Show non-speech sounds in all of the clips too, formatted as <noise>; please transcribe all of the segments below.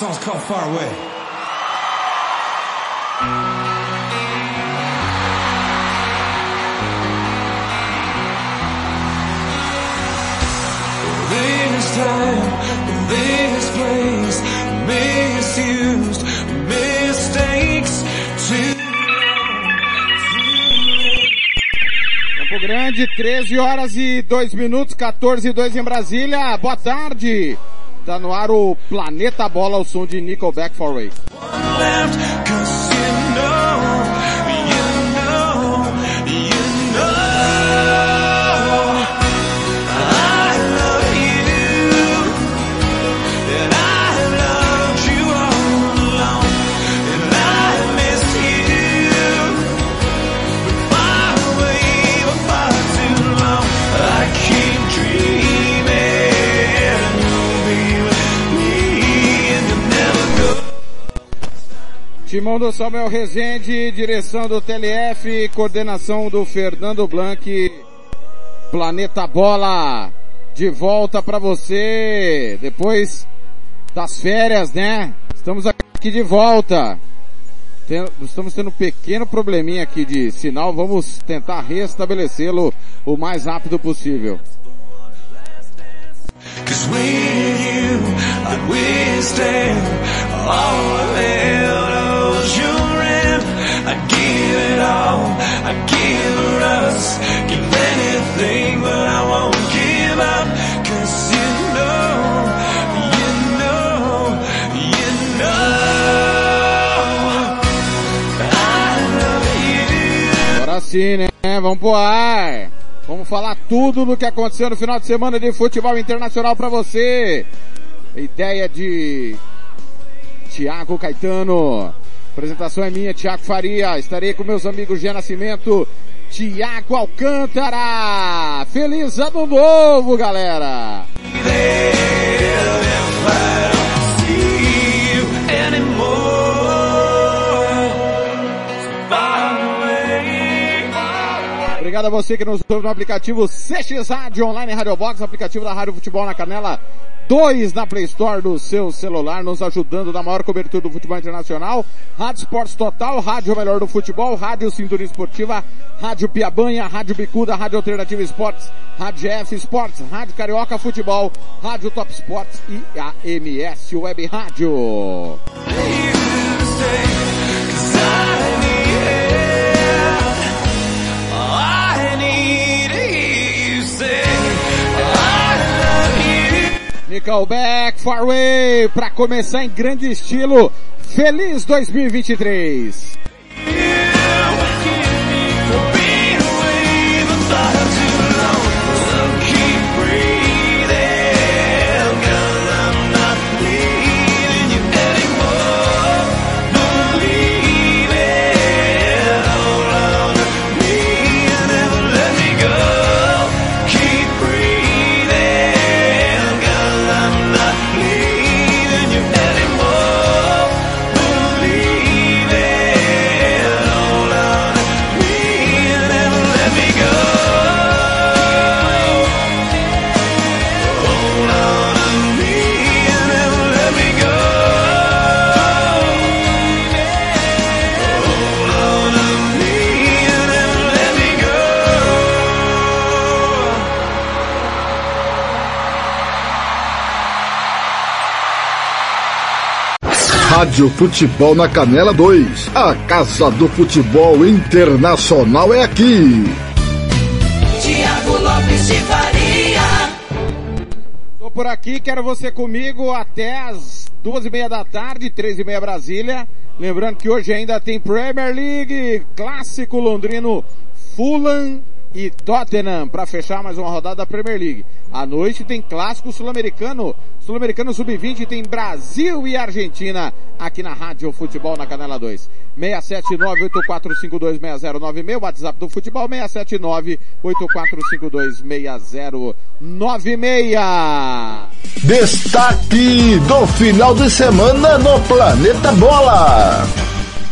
Song's called Far Away. This time, this place, misused mistakes to Campo Grande, 13 horas e 2 minutos, 14 e 2 em Brasília. Boa tarde. Tá no ar o Planeta Bola, o som de Nickelback for Way. Timão do Samuel Rezende, direção do TLF, coordenação do Fernando Blanc. Planeta Bola, de volta pra você, depois das férias, né? Estamos aqui de volta. Estamos tendo um pequeno probleminha aqui de sinal, vamos tentar restabelecê-lo o mais rápido possível. Cause with you, all, I'd give us, give anything, but I won't give up. Cause you know, you know, you know, I love you. Agora sim, né? Vamos pro ar. Vamos falar tudo do que aconteceu no final de semana de futebol internacional pra você. Ideia de Tiago Caetano. Apresentação é minha, Tiago Faria. Estarei com meus amigos Gia Nascimento, Tiago Alcântara. Feliz ano novo, galera! Obrigado a você que nos ouve no aplicativo CX Rádio Online Rádio Box, aplicativo da Rádio Futebol na Canela 2 na Play Store do seu celular, nos ajudando na maior cobertura do futebol internacional. Rádio Esportes Total, Rádio Melhor do Futebol, Rádio Cinturinha Esportiva, Rádio Piabanha, Rádio Bicuda, Rádio Alternativa Esportes, Rádio F Esportes, Rádio Carioca Futebol, Rádio Top Esportes e a MS Web Rádio. Nickelback Farway para começar em grande estilo. Feliz 2023. Rádio Futebol na Canela 2. A Casa do Futebol Internacional é aqui. Tiago Lopes de Faria. Tô por aqui, quero você comigo até as duas e meia da tarde, três e meia Brasília. Lembrando que hoje ainda tem Premier League, clássico londrino Fulham e Tottenham para fechar mais uma rodada da Premier League. À noite tem clássico sul-americano. Sul-americano sub-20 tem Brasil e Argentina aqui na Rádio Futebol na Canela 2. 679-8452-6096, WhatsApp do futebol 679-8452-6096. Destaque do final de semana no Planeta Bola.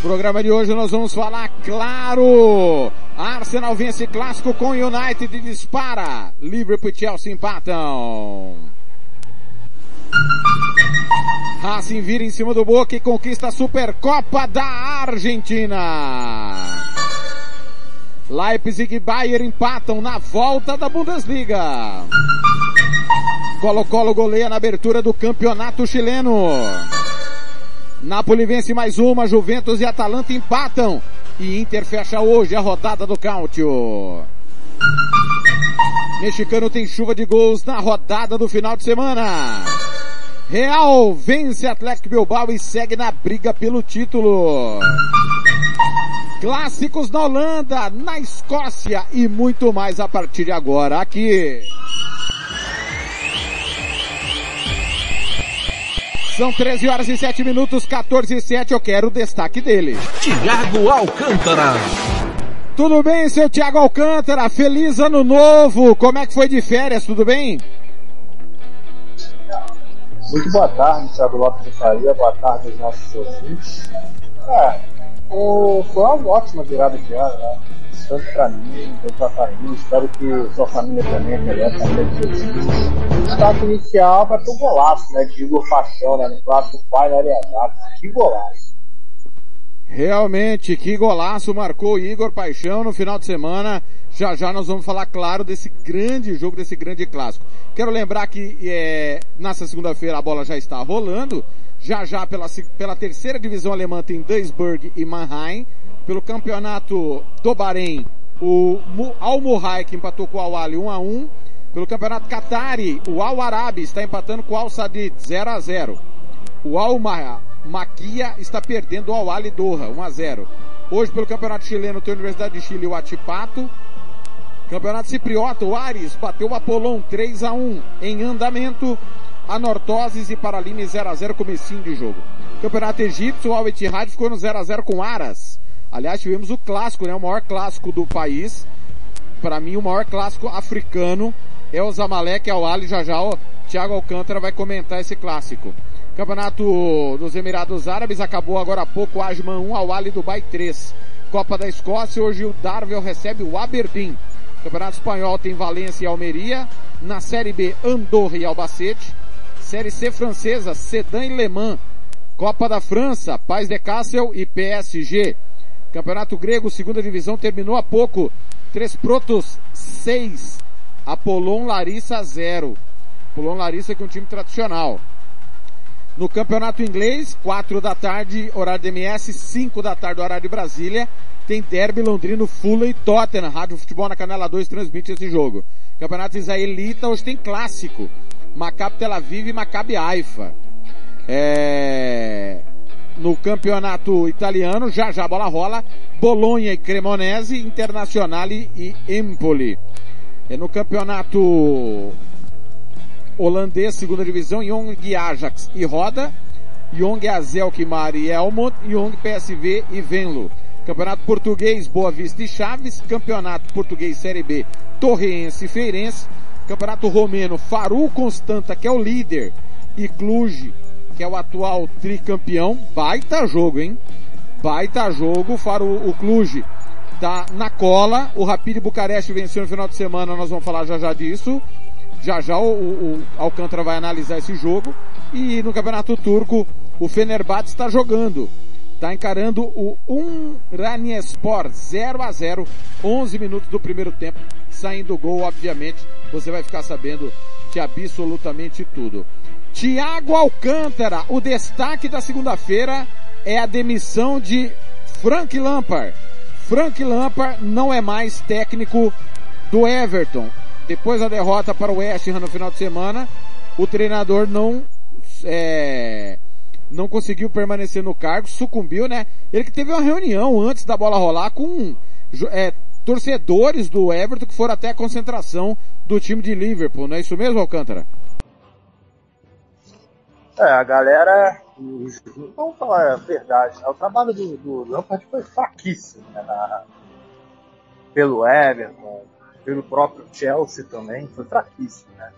Programa de hoje nós vamos falar, claro, Arsenal vence clássico com United e dispara. Liverpool e Chelsea empatam. Racing vira em cima do Boca e conquista a Supercopa da Argentina. Leipzig e Bayern empatam na volta da Bundesliga. Colo-Colo goleia na abertura do campeonato chileno. Napoli vence mais uma, Juventus e Atalanta empatam. E Inter fecha hoje a rodada do Cáutio. Mexicano tem chuva de gols na rodada do final de semana. Real vence Atlético Bilbao e segue na briga pelo título. Clássicos na Holanda, na Escócia e muito mais a partir de agora aqui. São 13 horas e 7 minutos, 14 e 7, eu quero o destaque dele. Tiago Alcântara. Tudo bem, seu Tiago Alcântara? Feliz ano novo! Como é que foi de férias, tudo bem? Muito boa tarde, Thiago Lopes de Faria, boa tarde aos nossos ouvintes. É, o, foi uma ótima virada de ano, né? Tanto pra mim, quanto pra família, espero que sua família também melhore também. O destaque inicial vai pro golaço, né? De Igor Paixão, né? No clássico Pai na Ariadade. Que golaço! Realmente, que golaço marcou Igor Paixão no final de semana. Já já nós vamos falar, claro, desse grande jogo, desse grande clássico. Quero lembrar que é, nessa segunda-feira a bola já está rolando. Já já pela, pela terceira divisão alemã tem Duisburg e Mannheim. Pelo campeonato do Bahrein, o Al Murray que empatou com o Al Ali 1 a 1. Pelo campeonato Qatari, o Al Arabi está empatando com o Al Sadid 0 a 0. O Al Maquia está perdendo o Al Ali Doha 1 a 0. Hoje pelo campeonato chileno tem a Universidade de Chile o Atipato. Campeonato Cipriota, o Ares bateu o Apolon 3 a 1 em andamento. Anortoses e Paraline 0 a 0 comecinho de jogo. Campeonato Egípcio, o Al Ittihad ficou no 0 a 0 com Aras. Aliás, tivemos o clássico, né? O maior clássico do país. Para mim, o maior clássico africano é o Zamalek Al Ali. Já já o Thiago Alcântara vai comentar esse clássico. Campeonato dos Emirados Árabes acabou agora há pouco. Ajman 1 Al Ali Dubai 3. Copa da Escócia, hoje o Darvel recebe o Aberdeen. Campeonato Espanhol tem Valência e Almeria. Na Série B, Andorra e Albacete. Série C francesa, Sedan e Le Mans. Copa da França, Paz de Kassel e PSG. Campeonato Grego, segunda divisão, terminou há pouco. Três Protos, seis. Apolon Larissa, zero. Apolon Larissa que é um time tradicional. No Campeonato Inglês, quatro da tarde, horário de MS, cinco da tarde, horário de Brasília. Tem Derby Londrino, Fulham e Tottenham. Rádio Futebol na Canela 2 transmite esse jogo. Campeonato Israelita, hoje tem clássico. Maccabi Tel Aviv e Maccabi Haifa. É no campeonato italiano, já já a bola rola, Bolonha e Cremonese, Internazionale e Empoli. É no campeonato holandês, segunda divisão, Young Ajax e Roda, Young Azelkmar e Elmont, Young PSV e Venlo. Campeonato Português, Boa Vista e Chaves, Campeonato Português Série B, Torreense e Feirense, Campeonato Romeno, Faru Constanta, que é o líder, e Cluj, que é o atual tricampeão. Baita jogo, hein? Baita jogo. Faro o Cluj tá na cola. O Rapid Bucareste venceu no final de semana. Nós vamos falar já já disso. Já já o, o, Alcântara vai analisar esse jogo. E no Campeonato Turco, o Fenerbahçe está jogando. Está encarando o Umraniyespor 0 a 0 11 minutos do primeiro tempo. Saindo o gol, obviamente. Você vai ficar sabendo de absolutamente tudo. Tiago Alcântara, o destaque da segunda-feira é a demissão de Frank Lampard. Frank Lampard não é mais técnico do Everton. Depois da derrota para o West Ham no final de semana, o treinador não é, não conseguiu permanecer no cargo, sucumbiu, né? Ele que teve uma reunião antes da bola rolar com é, torcedores do Everton que foram até a concentração do time de Liverpool, não é isso mesmo, Alcântara? É, a galera, os- vamos falar a verdade, né? o trabalho do, do Lampard foi fraquíssimo, né? na- pelo Everton, pelo próprio Chelsea também, foi fraquíssimo, né?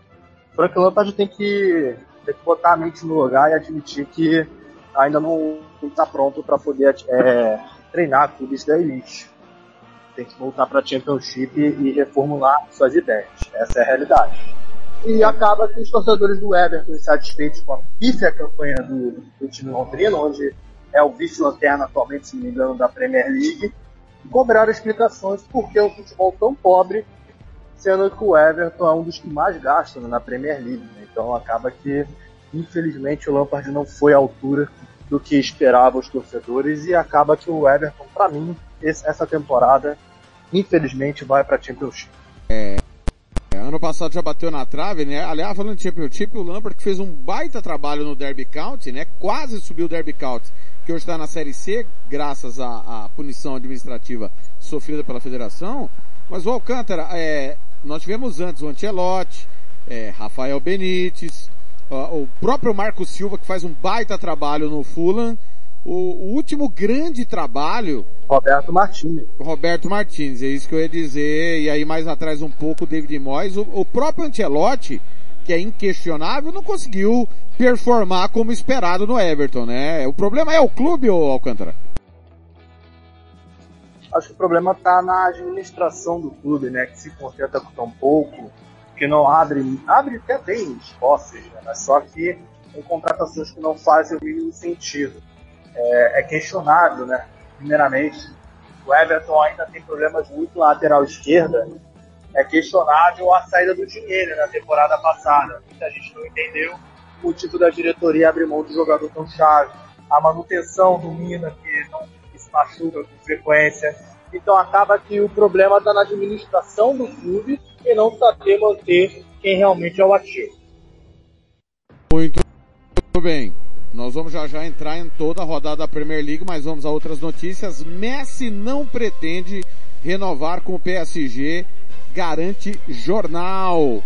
O Lampard tem que, tem que botar a mente no lugar e admitir que ainda não está pronto para poder é, treinar clubes da elite. Tem que voltar para a Championship e reformular suas ideias. Essa é a realidade. E acaba que os torcedores do Everton, insatisfeitos com a pífia campanha do, do time londrino, onde é o vice-lanterna atualmente, se não me engano, da Premier League, cobraram explicações por que o futebol tão pobre, sendo que o Everton é um dos que mais gastam na Premier League. né? Então acaba que, infelizmente, o Lampard não foi à altura do que esperava os torcedores e acaba que o Everton, para mim, essa temporada, infelizmente, vai para Championship. É, Ano passado já bateu na trave, né? Aliás, falando de Championship, o Lampard que fez um baita trabalho no Derby County, né? Quase subiu o Derby County, que hoje está na Série C, graças à, à punição administrativa sofrida pela federação. Mas o Alcântara, é, nós tivemos antes o Ancelotti, é, Rafael Benítez, ó, o próprio Marco Silva que faz um baita trabalho no Fulham. O, o último grande trabalho Roberto Martins. Roberto Martins, é isso que eu ia dizer, e aí mais atrás um pouco o David Moyes, o, o próprio Ancelotti, que é inquestionável, não conseguiu performar como esperado no Everton, né? O problema é o clube, ô Alcântara? Acho que o problema está na administração do clube, né? Que se contenta com tão pouco, que não abre, abre até bem esforços, né? Mas só que em contratações que não fazem o mínimo sentido. É, é questionável, né? Primeiramente, o Everton ainda tem problemas muito na lateral esquerda. É questionável a saída do dinheiro na temporada passada. Muita gente não entendeu o motivo da diretoria abrir mão do jogador tão chave. A manutenção do Mina, que não que se machuca com frequência. Então acaba que o problema está na administração do clube e não saber manter quem realmente é o ativo. Muito bem. Nós vamos já já entrar em toda a rodada da Premier League, mas vamos a outras notícias. Messi não pretende renovar com o PSG, garante jornal.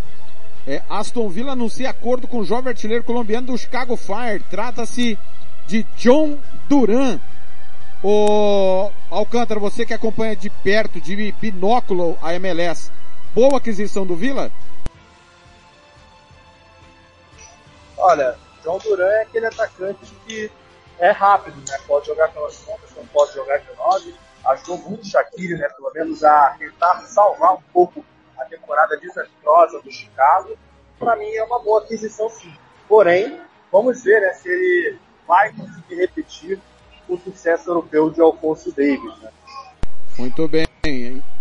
É, Aston Villa anuncia acordo com o jovem artilheiro colombiano do Chicago Fire. Trata-se de John Duran. O Alcântara, você que acompanha de perto, de binóculo a MLS, boa aquisição do Villa? Olha, João Duran é aquele atacante que é rápido, né? Pode jogar pelas pontas, não pode jogar de nove. Ajudou muito o Shaqiri, né? Pelo menos a tentar salvar um pouco a temporada desastrosa do Chicago. Para mim é uma boa aquisição sim. Porém, vamos ver né, se ele vai conseguir repetir o sucesso europeu de Alfonso Davis. Né? Muito bem.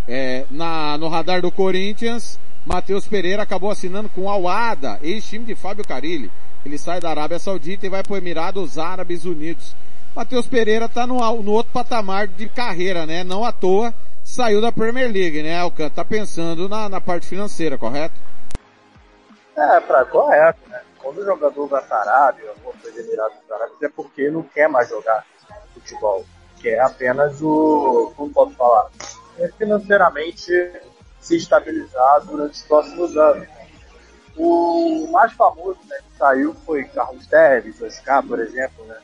É, na, no radar do Corinthians, Matheus Pereira acabou assinando com Al Awada, ex-time de Fábio Carilli. Ele sai da Arábia Saudita e vai para o Emirados Árabes Unidos. Matheus Pereira está no, no outro patamar de carreira, né? Não à toa saiu da Premier League, né, Alcan? Tá pensando na, na parte financeira, correto? É, pra, correto, né? Quando o jogador vai para a Arábia, ou para os Emirados Árabes, é porque não quer mais jogar futebol. Quer apenas o, como posso falar, é financeiramente se estabilizar durante os próximos anos. O mais famoso né, que saiu foi Carlos Teves, Oscar, por exemplo, né,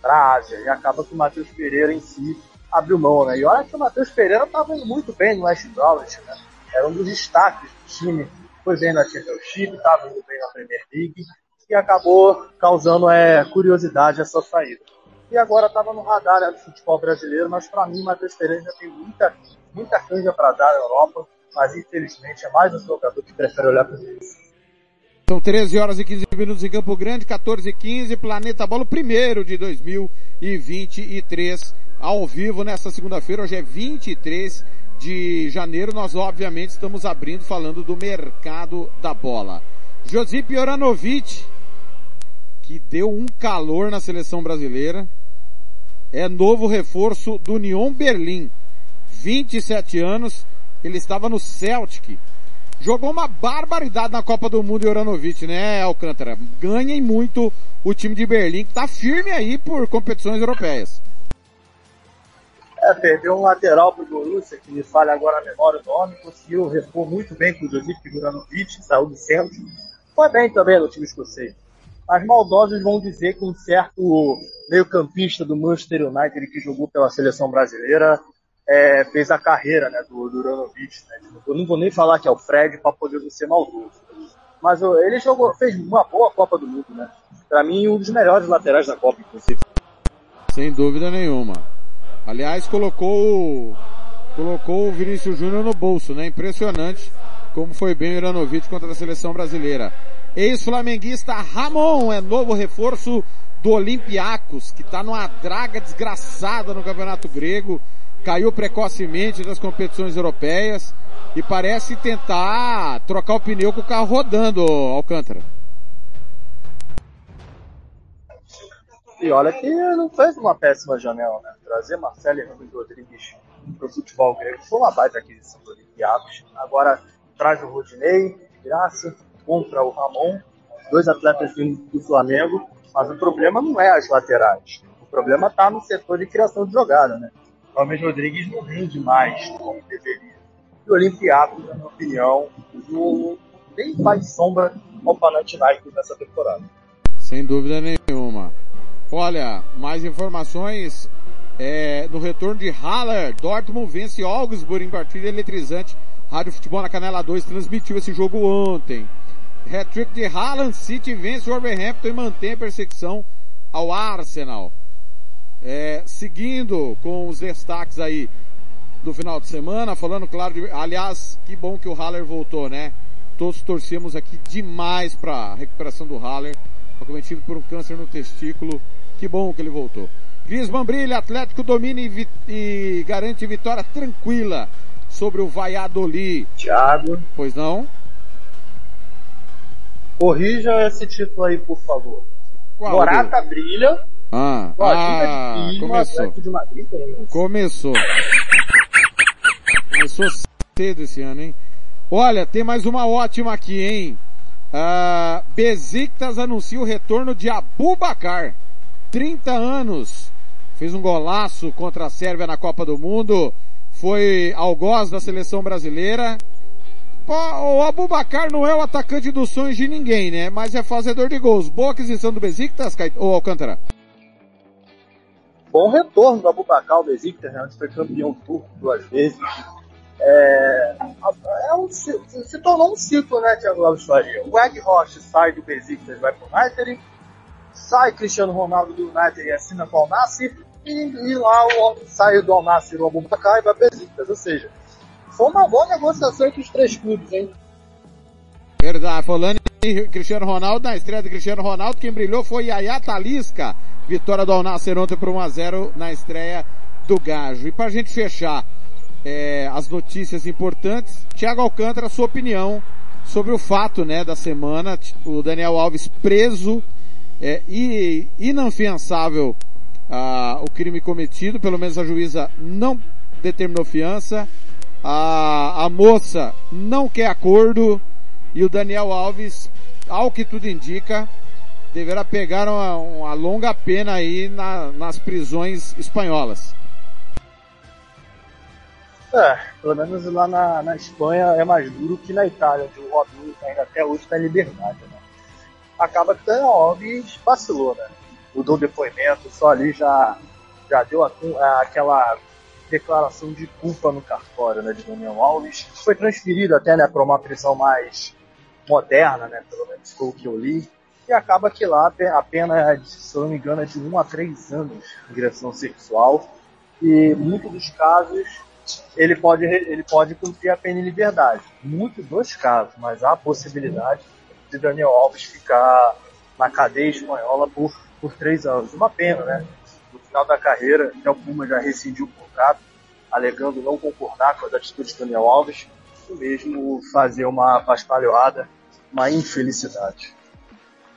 para a Ásia, e acaba que o Matheus Pereira em si abriu mão. Né? E olha que o Matheus Pereira estava indo muito bem no West Bromwich, né? era um dos destaques do time, foi bem na Championship, estava indo bem na Premier League, e acabou causando é, curiosidade essa saída. E agora estava no radar né, do futebol brasileiro, mas para mim, Matheus Pereira já tem muita, muita canja para dar na Europa, mas infelizmente é mais um jogador que prefere olhar para isso. São 13 horas e 15 minutos em Campo Grande, 14 e 15, Planeta Bola, o primeiro de 2023, ao vivo nesta segunda-feira, hoje é 23 de janeiro, nós obviamente estamos abrindo falando do mercado da bola. Josip Oranovic, que deu um calor na seleção brasileira, é novo reforço do Union Berlim, 27 anos, ele estava no Celtic, jogou uma barbaridade na Copa do Mundo e Oranovic, né, Alcântara? Ganhem muito o time de Berlim, que tá firme aí por competições europeias. É, perdeu um lateral pro Borussia, que me falha agora a memória do nome, conseguiu repor muito bem com o Josip Juranovic, saiu do centro. Foi bem também no time escocês. Mas maldosos vão dizer que um certo meio-campista do Manchester United que jogou pela seleção brasileira é, fez a carreira né, do Juranovic. Né? Eu não vou nem falar que é o Fred para poder não ser maldoso. Mas ó, ele jogou, fez uma boa Copa do Mundo, né? Para mim, um dos melhores laterais da Copa, inclusive. Sem dúvida nenhuma. Aliás, colocou, colocou o Vinícius Júnior no bolso, né? Impressionante como foi bem o Iranovic contra a seleção brasileira. Ex-flamenguista Ramon é novo reforço do Olympiacos, que está numa draga desgraçada no Campeonato Grego, caiu precocemente das competições europeias e parece tentar trocar o pneu com o carro rodando, Alcântara. E olha que não fez uma péssima janela, né? Trazer Marcelo Ramos Rodrigues para o futebol grego foi uma baita aquisição do Olympiacos. Agora traz o Rodinei, graça, compra o Ramon, dois atletas do Flamengo, mas o problema não é as laterais. O problema está no setor de criação de jogada, né? O Ramos Rodrigues não rende mais como deveria. E o Olympiacos, na minha opinião, não nem faz sombra ao Panathinaikos nessa temporada. Sem dúvida nenhuma. Olha, mais informações é, no retorno de Haller. Dortmund vence Augsburg em partida eletrizante. Rádio Futebol na Canela 2 transmitiu esse jogo ontem. Hat-trick de Haaland, City vence o Wolverhampton e mantém a perseguição ao Arsenal. É, seguindo com os destaques aí do final de semana, falando claro, de, aliás, que bom que o Haller voltou, né? Todos torcemos aqui demais para a recuperação do Haller, acometido por um câncer no testículo. Que bom que ele voltou. Griezmann brilha, Atlético domina e, vi e garante vitória tranquila sobre o Valladolid. Thiago. Pois não? Corrija esse título aí, por favor. Qual Morata brilha. Ah, ah começou. Madrid, começou. Começou cedo esse ano, hein? Olha, tem mais uma ótima aqui, hein? Uh, Besiktas anuncia o retorno de Abubacar. 30 anos. Fez um golaço contra a Sérvia na Copa do Mundo. Foi algoz da seleção brasileira. O Abubacar não é o atacante dos sonhos de ninguém, né? Mas é fazedor de gols. Boa aquisição do Besiktas, ou Alcântara? Bom retorno do Abubacar, o Besiktas, né? Onde foi campeão turco duas vezes. É, é um, se, se, tornou um ciclo, né, Thiago Lopes Faria? O Egg Rocha sai do Besiktas, vai pro United, sai Cristiano Ronaldo do United e assina com o Al-Nassr, e, e, lá o, sai do Al-Nassr o Abubacar e vai pro Besiktas, ou seja, foi uma boa negociação entre os três clubes, hein? Verdade, falando em Cristiano Ronaldo, na estreia de Cristiano Ronaldo, quem brilhou foi Yaya Talisca, vitória do Al-Nassr ontem por 1x0 na estreia do Gajo. E pra gente fechar, é, as notícias importantes. Tiago Alcântara, sua opinião sobre o fato, né, da semana, o Daniel Alves preso, é, e inafiançável ah, o crime cometido, pelo menos a juíza não determinou fiança, a, a moça não quer acordo, e o Daniel Alves, ao que tudo indica, deverá pegar uma, uma longa pena aí na, nas prisões espanholas. É, pelo menos lá na, na Espanha é mais duro que na Itália, onde o Robinho ainda até hoje está em liberdade, né? Acaba que o Daniel Alves vacilou, né? Mudou o depoimento, só ali já, já deu a, a, aquela declaração de culpa no cartório, né, de Daniel Alves. Foi transferido até, né, para uma prisão mais moderna, né, pelo menos foi o que eu li. E acaba que lá a pena, se eu não me engano, é de 1 a 3 anos de agressão sexual. E muitos dos casos ele pode, ele pode cumprir a pena em liberdade. Muitos dos casos, mas há a possibilidade de Daniel Alves ficar na cadeia espanhola por, por três anos. Uma pena, né? No final da carreira, o Puma já rescindiu o contrato, alegando não concordar com as atitudes de Daniel Alves, e mesmo fazer uma paspalhoada, uma infelicidade.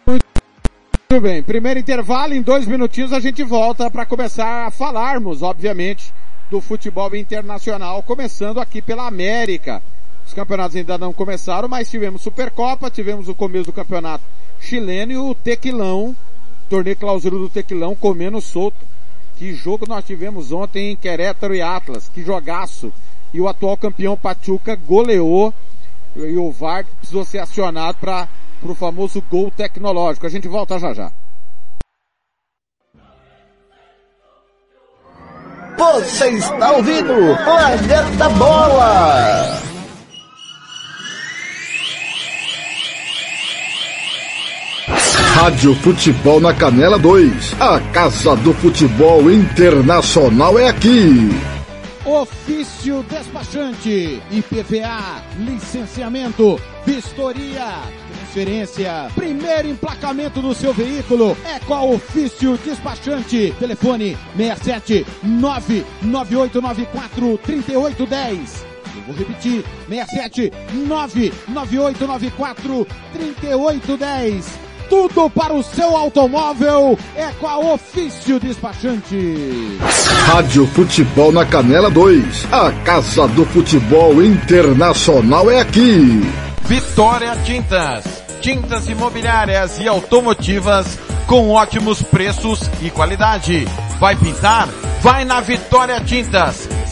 Muito bem, primeiro intervalo, em dois minutinhos a gente volta para começar a falarmos, obviamente, do futebol internacional, começando aqui pela América. Os campeonatos ainda não começaram, mas tivemos Supercopa, tivemos o começo do campeonato chileno e o Tequilão, torneio clausura do Tequilão, comendo solto. Que jogo nós tivemos ontem em Querétaro e Atlas, que jogaço. E o atual campeão Pachuca goleou e o VAR precisou ser acionado para o famoso gol tecnológico. A gente volta já já. Você está ouvindo Planeta Bola! Rádio Futebol na Canela 2. A Casa do Futebol Internacional é aqui. Ofício despachante, IPVA, licenciamento, vistoria, transferência, primeiro emplacamento do seu veículo é com a Ofício Despachante. Telefone 67 99894 3810. Eu vou repetir, 67 99894 3810. Tudo para o seu automóvel é com a Ofício Despachante. Rádio Futebol na Canela 2. A Casa do Futebol Internacional é aqui. Vitória Tintas. Tintas imobiliárias e automotivas com ótimos preços e qualidade. Vai pintar? Vai na Vitória Tintas.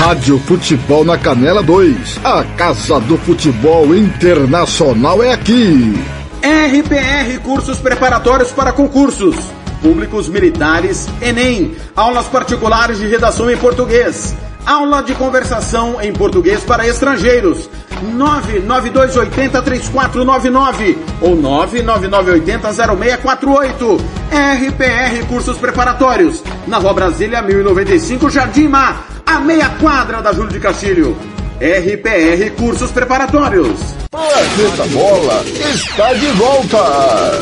Rádio Futebol na Canela 2. A Casa do Futebol Internacional é aqui. RPR Cursos Preparatórios para Concursos. Públicos Militares, Enem. Aulas particulares de redação em português. Aula de conversação em português para estrangeiros. 992803499 ou 999800648. RPR Cursos Preparatórios. Na Rua Brasília 1095, Jardim Mar. A meia quadra da Júlio de Castilho. RPR Cursos Preparatórios. Planeta Bola está de volta.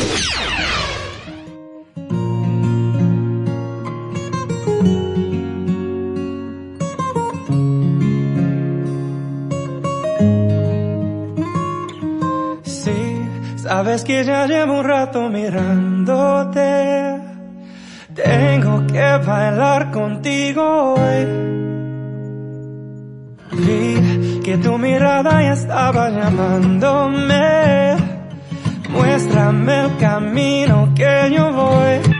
Sí, sabes que ya llevo un rato mirándote. Tengo que bailar contigo hoy. Vi que tu mirada ya estaba llamándome. Muéstrame el camino que yo voy.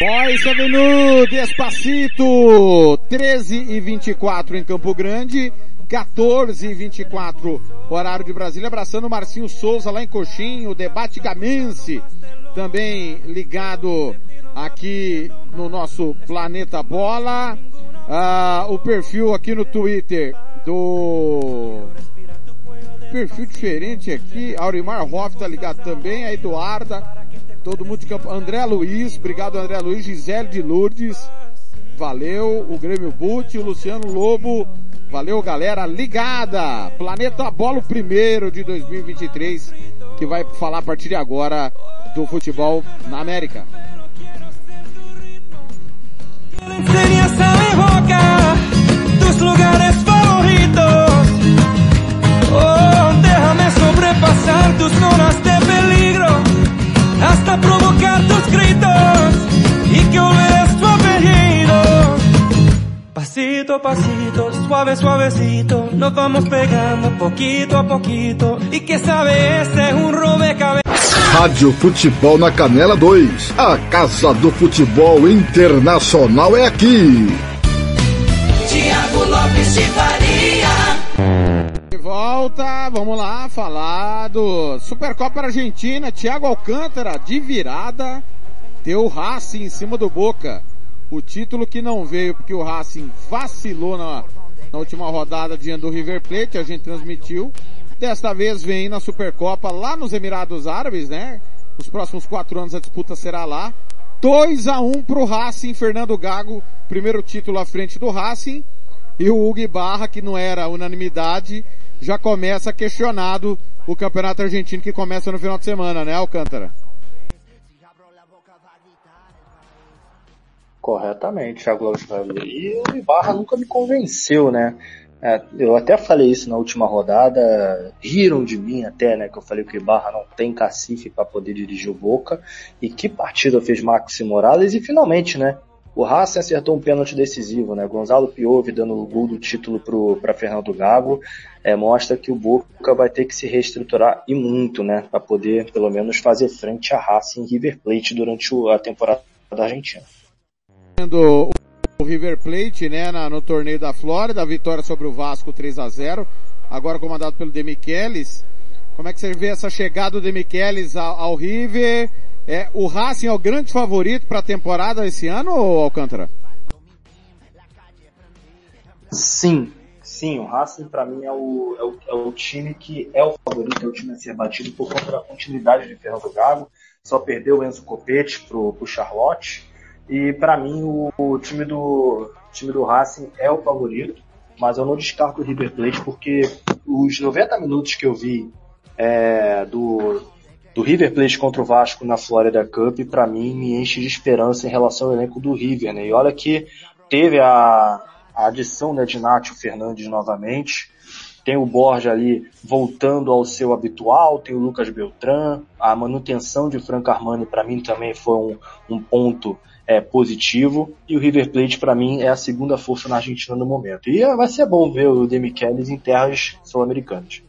Boys Avenue, Despacito, 13 e 24 em Campo Grande, 14 e 24 horário de Brasília, abraçando o Marcinho Souza lá em Coxinho, debate Gamense, também ligado aqui no nosso Planeta Bola, ah, o perfil aqui no Twitter do perfil diferente aqui, Aurimar Hoff tá ligado também, a Eduarda, todo mundo de campo, André Luiz, obrigado André Luiz, Gisele de Lourdes, valeu, o Grêmio Bute, o Luciano Lobo, valeu galera, ligada, Planeta Bola primeiro de 2023, que vai falar a partir de agora do futebol na América. Oh, hasta provocar gritos que. Pasito a pasito, suave suavecito, nos vamos pegando poquito a poquito y que sabe ese es un rompecabezas. Rádio Futebol na Canela 2. A Casa do Futebol Internacional é aqui. Tiago Lopes de Faria. De volta, vamos lá falar do Supercopa Argentina, Thiago Alcântara de virada, deu o Racing em cima do Boca. O título que não veio porque o Racing vacilou na, na última rodada diante do River Plate, a gente transmitiu. Desta vez vem na Supercopa lá nos Emirados Árabes, né? Os próximos quatro anos a disputa será lá. 2 a 1 pro Racing, Fernando Gago, primeiro título à frente do Racing. E o Hugo Barra, que não era unanimidade, já começa questionado o Campeonato Argentino que começa no final de semana, né, Alcântara? Corretamente, Thiago Lopes Faria. E o Ibarra nunca me convenceu, né? É, eu até falei isso na última rodada, riram de mim até, né? Que eu falei que o Ibarra não tem cacife para poder dirigir o Boca. E que partida fez Maxi Morales e finalmente, né? O Racing acertou um pênalti decisivo, né? Gonzalo Piove dando o gol do título para Fernando Gago. É, mostra que o Boca vai ter que se reestruturar e muito, né? Para poder, pelo menos, fazer frente a Racing River Plate durante a temporada da Argentina o River Plate, né, na, no torneio da Flórida, a vitória sobre o Vasco 3 a 0 agora comandado pelo Demichelis. Como é que você vê essa chegada do Demichelis ao, ao River? É, o Racing é o grande favorito para a temporada esse ano, ou Alcântara? Sim, sim, o Racing para mim é o, é o, é, o, time que é o favorito, é o time a ser batido por conta da continuidade de Fernando Gago. Só perdeu o Enzo Copete pro, pro Charlotte. E para mim o, o, time do time do Racing é o favorito, mas eu não descarto o River Plate porque os 90 minutos que eu vi é, do, do River Plate contra o Vasco na Florida Cup, para mim me enche de esperança em relação ao elenco do River, né? E olha que teve a, a adição né, de Nátio Fernandes novamente, tem o Borja ali voltando ao seu habitual, tem o Lucas Beltrán, a manutenção de Franco Armani para mim também foi um, um ponto é, positivo. E o River Plate, para mim, é a segunda força na Argentina no momento. E vai ser bom ver o Demichelis em terras sul-americanas.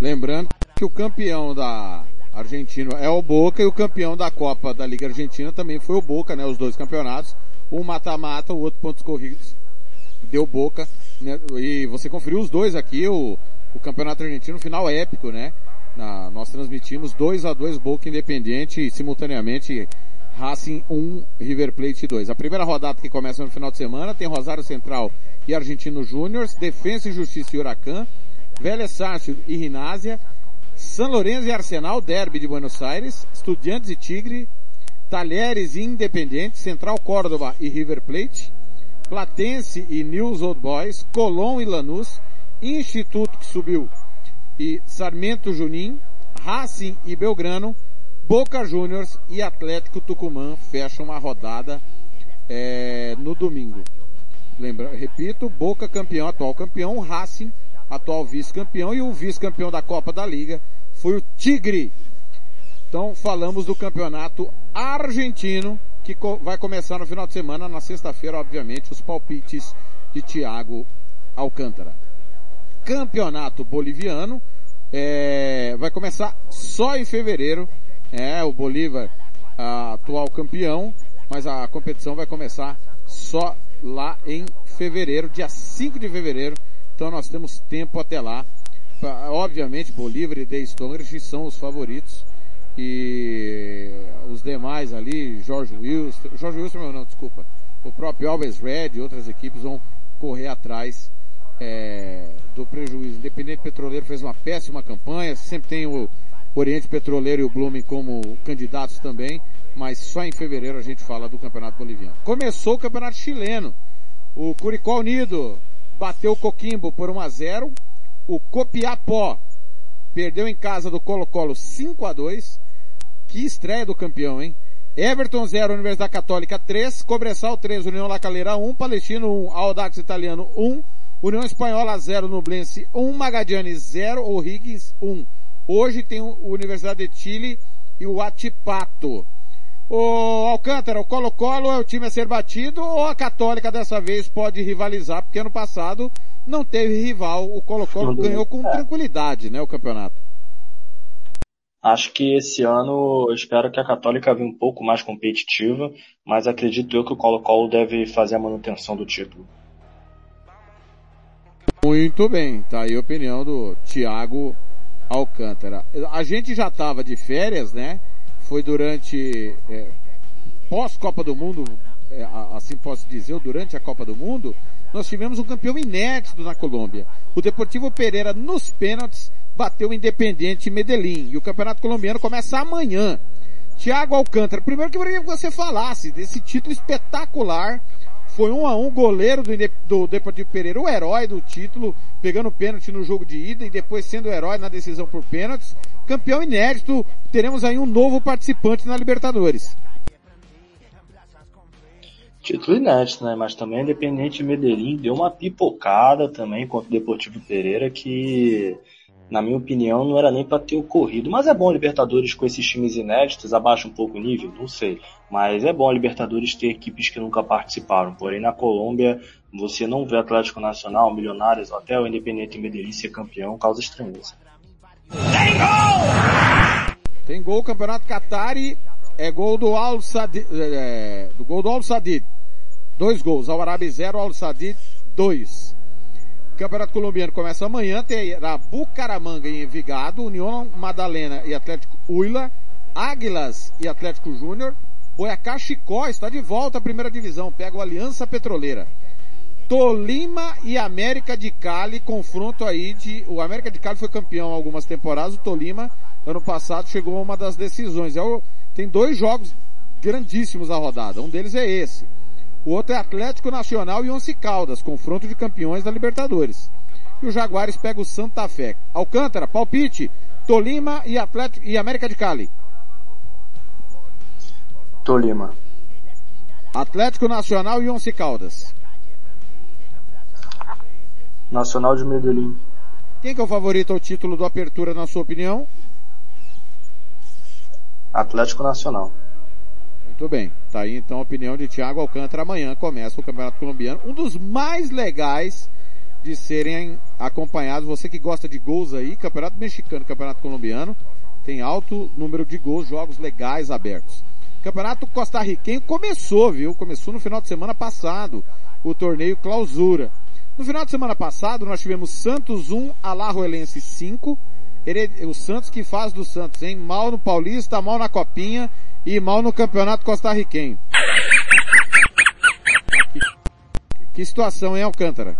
Lembrando que o campeão da Argentina é o Boca e o campeão da Copa da Liga Argentina também foi o Boca, né? Os dois campeonatos. Um mata-mata, o outro pontos corridos. Deu Boca. Né? E você conferiu os dois aqui, o, o campeonato argentino, final épico, né? Na, nós transmitimos 2 a 2 Boca Independente simultaneamente Racing 1, River Plate 2. A primeira rodada que começa no final de semana tem Rosário Central e Argentino Júnior, Defensa e Justiça e Huracan, Vélez Sácio e Rinásia, São Lourenço e Arsenal, Derby de Buenos Aires, Estudiantes e Tigre, Talheres e Independente, Central Córdoba e River Plate, Platense e News Old Boys, Colón e Lanús, Instituto que subiu e Sarmento Junim, Racing e Belgrano, Boca Juniors e Atlético Tucumã fecham uma rodada é, no domingo. Lembra, repito, Boca campeão, atual campeão, Racing, atual vice-campeão e o vice-campeão da Copa da Liga foi o Tigre. Então falamos do campeonato argentino que co vai começar no final de semana, na sexta-feira, obviamente, os palpites de Thiago Alcântara. Campeonato boliviano é, vai começar só em fevereiro é, o Bolívar, atual campeão, mas a competição vai começar só lá em fevereiro, dia 5 de fevereiro. Então nós temos tempo até lá. Obviamente, Bolívar e The Stoners são os favoritos. E os demais ali, Jorge Wilson, Jorge Wilson não, desculpa. O próprio Alves Red e outras equipes vão correr atrás é, do prejuízo. Independente Petroleiro fez uma péssima campanha, sempre tem o Oriente Petroleiro e o Blooming como candidatos também, mas só em fevereiro a gente fala do Campeonato Boliviano. Começou o Campeonato Chileno. O Curicó Unido bateu o Coquimbo por 1 a 0. O Copiapó perdeu em casa do Colo-Colo 5 a 2. Que estreia do campeão, hein? Everton 0, Universidade Católica 3, Cobressal 3, União La Calera 1, Palestino 1, Audax Italiano 1, União Espanhola 0, Nublense 1, Magadiani 0, O'Higgins 1. Hoje tem o Universidade de Chile e o Atipato. O Alcântara, o Colo-Colo é o time a ser batido ou a Católica dessa vez pode rivalizar? Porque ano passado não teve rival, o Colo-Colo ganhou com é. tranquilidade, né, o campeonato. Acho que esse ano eu espero que a Católica venha um pouco mais competitiva, mas acredito eu que o Colo-Colo deve fazer a manutenção do título. Muito bem, tá aí a opinião do Thiago Alcântara. A gente já estava de férias, né? Foi durante é, pós-Copa do Mundo, é, assim posso dizer, durante a Copa do Mundo, nós tivemos um campeão inédito na Colômbia. O Deportivo Pereira, nos pênaltis, bateu o Independente Medellín. E o Campeonato Colombiano começa amanhã. Tiago Alcântara, primeiro que eu queria que você falasse desse título espetacular foi um a um, goleiro do, do Deportivo Pereira, o herói do título, pegando pênalti no jogo de ida e depois sendo o herói na decisão por pênaltis. Campeão inédito, teremos aí um novo participante na Libertadores. Título inédito, né? Mas também a Independente Medellín deu uma pipocada também contra o Deportivo Pereira que, na minha opinião, não era nem para ter ocorrido. Mas é bom Libertadores com esses times inéditos, abaixa um pouco o nível, não sei. Mas é bom Libertadores ter equipes que nunca participaram. Porém, na Colômbia, você não vê Atlético Nacional, Milionários, até o Independente Medellín ser campeão, causa estranheza. Tem gol, Campeonato Qatari, é gol do Al Sadid, é, do gol do Al Sadid. Dois gols, Al Arabi 0, Al Sadid 2. Campeonato Colombiano começa amanhã, terá Bucaramanga em Envigado, União Madalena e Atlético Huila, Águilas e Atlético Júnior, Boyacá Chicó está de volta à primeira divisão, pega o Aliança Petroleira. Tolima e América de Cali, confronto aí de, o América de Cali foi campeão algumas temporadas, o Tolima, ano passado, chegou a uma das decisões. É o, tem dois jogos grandíssimos na rodada, um deles é esse. O outro é Atlético Nacional e Once Caldas, confronto de campeões da Libertadores. E o Jaguares pega o Santa Fé. Alcântara, palpite, Tolima e Atlético e América de Cali. Tolima. Atlético Nacional e Once Caldas. Nacional de Medellín. Quem que é o favorito ao título do Apertura, na sua opinião? Atlético Nacional. Muito bem. Tá aí então a opinião de Thiago Alcântara. Amanhã começa o Campeonato Colombiano. Um dos mais legais de serem acompanhados. Você que gosta de gols aí, Campeonato Mexicano, Campeonato Colombiano, tem alto número de gols, jogos legais abertos. Campeonato costarriquenho começou, viu? Começou no final de semana passado, o torneio clausura. No final de semana passado, nós tivemos Santos 1, Alajuelense 5. O Santos que faz do Santos, hein? Mal no Paulista, mal na Copinha e mal no Campeonato Costarriquenho. Que, que situação, hein, Alcântara?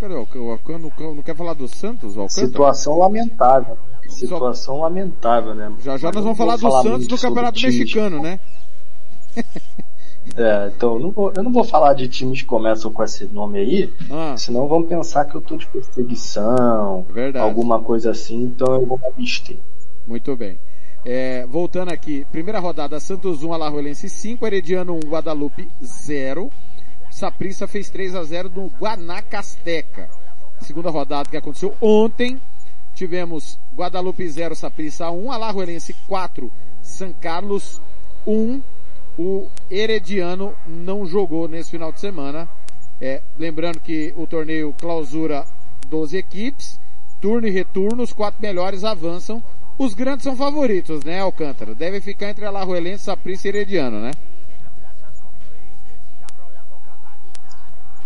Cadê o Alcântara? Não, quer falar do Santos, Alcântara? Situação lamentável. Situação lamentável, né? Já já nós vamos falar do falar Santos no Campeonato. Mexicano, né? <laughs> É, então eu não, vou, eu não vou falar de times que começam com esse nome aí, Ah, senão vão pensar que eu tô de perseguição, Verdade. alguma coisa assim, então eu vou me abster. muito bem. É, voltando aqui, primeira rodada, Santos 1, Alajuelense 5, Herediano 1, Guadalupe 0. Saprissa fez 3 a 0 no Guanacasteca. Segunda rodada que aconteceu ontem, tivemos Guadalupe 0, Saprissa 1, Alajuelense 4, San Carlos 1. O Herediano não jogou nesse final de semana. É, lembrando que o torneio clausura 12 equipes, turno e retorno, os quatro melhores avançam. Os grandes são favoritos, né, Alcântara? Deve ficar entre Alajuelense, Saprissa e Herediano, né?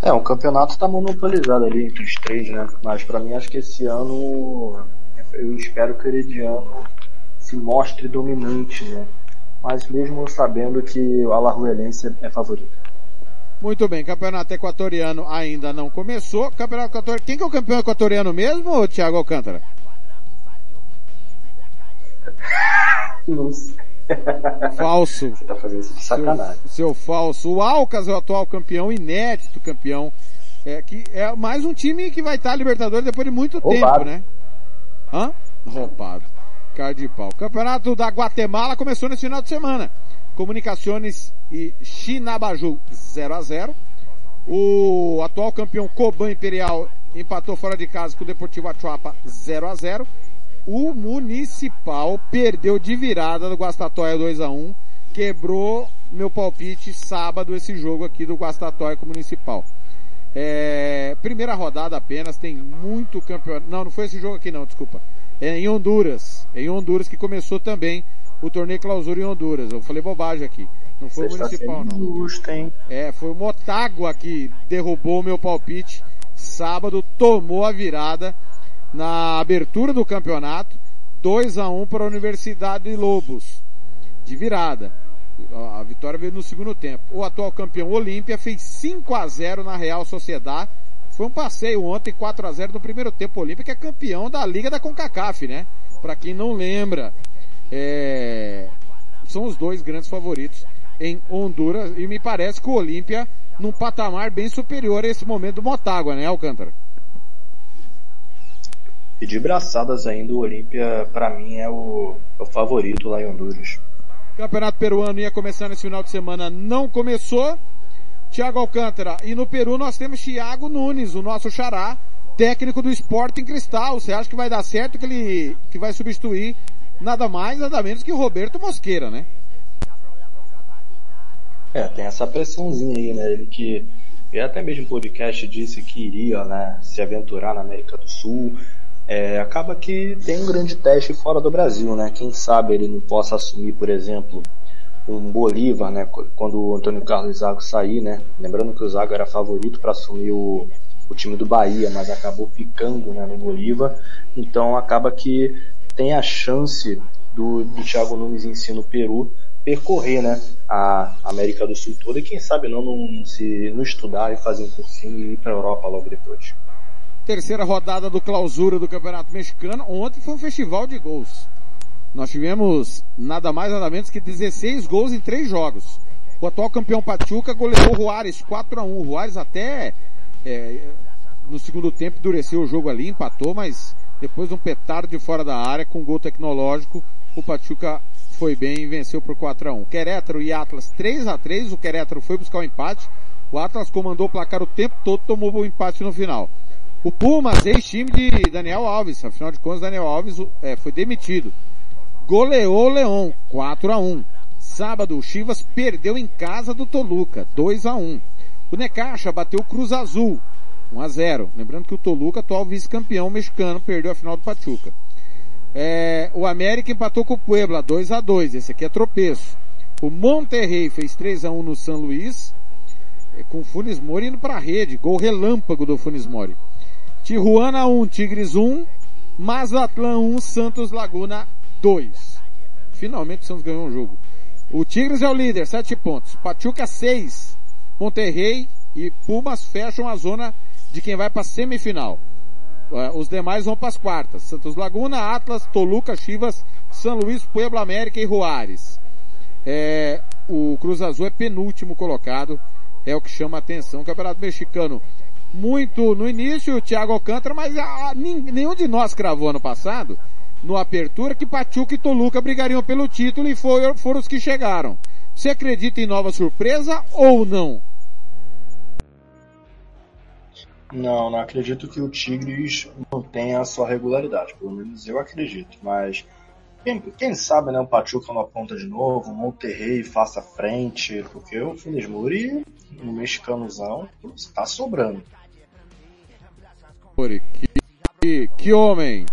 É, o campeonato tá monopolizado ali entre os três, né? Mas pra mim acho que esse ano eu espero que o Herediano se mostre dominante, né? Mas mesmo sabendo que o Alajuelense é favorito. Muito bem, campeonato equatoriano ainda não começou. Campeonato equatoriano, quem que é o campeão equatoriano mesmo, Thiago Alcântara? <laughs> Falso. você tá fazendo isso de sacanagem. Seu, seu falso. O Alcas é o atual campeão, inédito campeão. É, que é mais um time que vai estar Libertadores depois de muito Roubado. tempo, né? Hã? Roubado. Cara de pau. Campeonato da Guatemala começou nesse final de semana. Comunicações e Chinabaju 0 a 0 O atual campeão Coban Imperial empatou fora de casa com o Deportivo Achuapa 0 a 0 O Municipal perdeu de virada do Guastatoia 2 a 1 Quebrou meu palpite sábado esse jogo aqui do Guastatoia com o Municipal. É, primeira rodada apenas, tem muito campeonato. Não, não foi esse jogo aqui não, desculpa. É em Honduras. É em Honduras que começou também o torneio clausura em Honduras. Eu falei bobagem aqui. Não foi Você o municipal não. justo, hein? É, foi o Motágua que derrubou o meu palpite. Sábado tomou a virada na abertura do campeonato. 2 a 1 para a Universidade de Lobos. De virada. A vitória veio no segundo tempo. O atual campeão Olímpia fez 5 a 0 na Real Sociedade. Foi um passeio ontem, 4 a 0 no primeiro tempo. O Olímpia que é campeão da Liga da CONCACAF, né? Para quem não lembra. É, são os dois grandes favoritos em Honduras e me parece que o Olímpia num patamar bem superior a esse momento do Motágua, né, Alcântara? E de braçadas ainda, o Olímpia, para mim, é o, é o favorito lá em Honduras. Campeonato peruano ia começar nesse final de semana, não começou. Thiago Alcântara. E no Peru nós temos Thiago Nunes, o nosso xará, técnico do Sporting Cristal. Você acha que vai dar certo que ele que vai substituir nada mais, nada menos que Roberto Mosqueira, né? É, tem essa pressãozinha aí, né? Ele que e até mesmo o podcast disse que iria né, se aventurar na América do Sul. É, acaba que tem um grande teste fora do Brasil, né? Quem sabe ele não possa assumir, por exemplo, um Bolívar, né? Quando o Antônio Carlos Zago sair, né? Lembrando que o Zago era favorito para assumir o, o time do Bahia, mas acabou ficando né, no Bolívar. Então acaba que tem a chance do, do Thiago Nunes em si no Peru percorrer né, a América do Sul toda e quem sabe não, não se não estudar e fazer um cursinho e ir para a Europa logo depois. Terceira rodada do clausura do Campeonato Mexicano. Ontem foi um festival de gols. Nós tivemos nada mais nada menos que 16 gols em três jogos. O atual campeão Pachuca goleou o Juárez 4 a 1 O Juárez até é, no segundo tempo endureceu o jogo ali, empatou, mas depois de um petardo de fora da área com gol tecnológico, o Pachuca foi bem e venceu por 4 a 1 Querétaro e Atlas 3 a 3 o Querétaro foi buscar o um empate, o Atlas comandou o placar o tempo todo, tomou o empate no final. O Pumas, ex-time de Daniel Alves, afinal de contas Daniel Alves é, foi demitido. Goleou o Leão, 4 a 1 Sábado, o Chivas perdeu em casa do Toluca, 2 a 1 O Necaxa bateu o Cruz Azul, 1 a 0 Lembrando que o Toluca, atual vice-campeão mexicano, perdeu a final do Pachuca. É, o América empatou com o Puebla 2 a 2 Esse aqui é tropeço. O Monterrey fez 3 a 1 no São Luís, é, com o Funes Mori indo para a rede. Gol relâmpago do Funes Mori. Tijuana 1, Tigres 1, Mazatlan 1, Santos Laguna 2. Finalmente o Santos ganhou um jogo. O Tigres é o líder, 7 pontos. Pachuca 6. Monterrey e Pumas fecham a zona de quem vai para semifinal. É, os demais vão para as quartas. Santos Laguna, Atlas, Toluca, Chivas, São Luís, Puebla América e Juárez. É, o Cruz Azul é penúltimo colocado. É o que chama a atenção. O Campeonato Mexicano, muito no início, o Thiago Alcântara, mas a, a, nenhum de nós cravou ano passado, no Apertura, que Pachuca e Toluca brigariam pelo título e foi, foram os que chegaram. Você acredita em nova surpresa ou não? Não, não acredito que o Tigres não tenha a sua regularidade. Pelo menos eu acredito. Mas quem, quem sabe, né, o Pachuca não aponta de novo, o Monterrey faça frente, porque o Funes Muri, no mexicanozão, está sobrando. Que, que homem!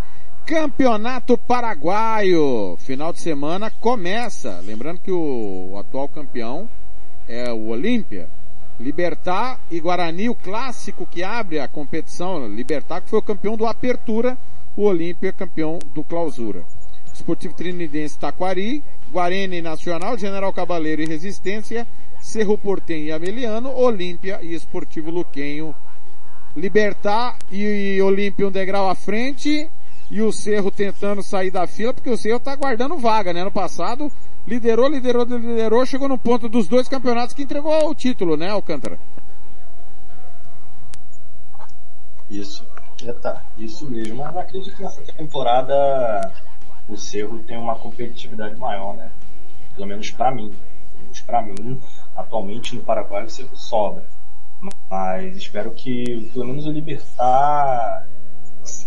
Campeonato Paraguaio! Final de semana começa. Lembrando que o, atual campeão é o Olímpia. Libertar e Guarani, o clássico que abre a competição. Libertar que foi o campeão do Apertura, o Olímpia campeão do Clausura. Esportivo Trinidense Taquari, Guarani Nacional, General Cabaleiro e Resistência, Cerro Portem e Ameliano, Olímpia e Esportivo Luquenho. Libertar e Olímpia um degrau à frente e o Cerro tentando sair da fila, porque o Cerro tá guardando vaga, né? No passado, liderou, liderou, liderou, chegou no ponto dos dois campeonatos que entregou o título, né, Alcântara? Isso, é, tá, isso mesmo. Mas acredito que nessa temporada o Cerro tem uma competitividade maior, né? Pelo menos para mim. Pelo menos para mim, atualmente no Paraguai o Cerro sobra. Mas espero que pelo menos o Libertar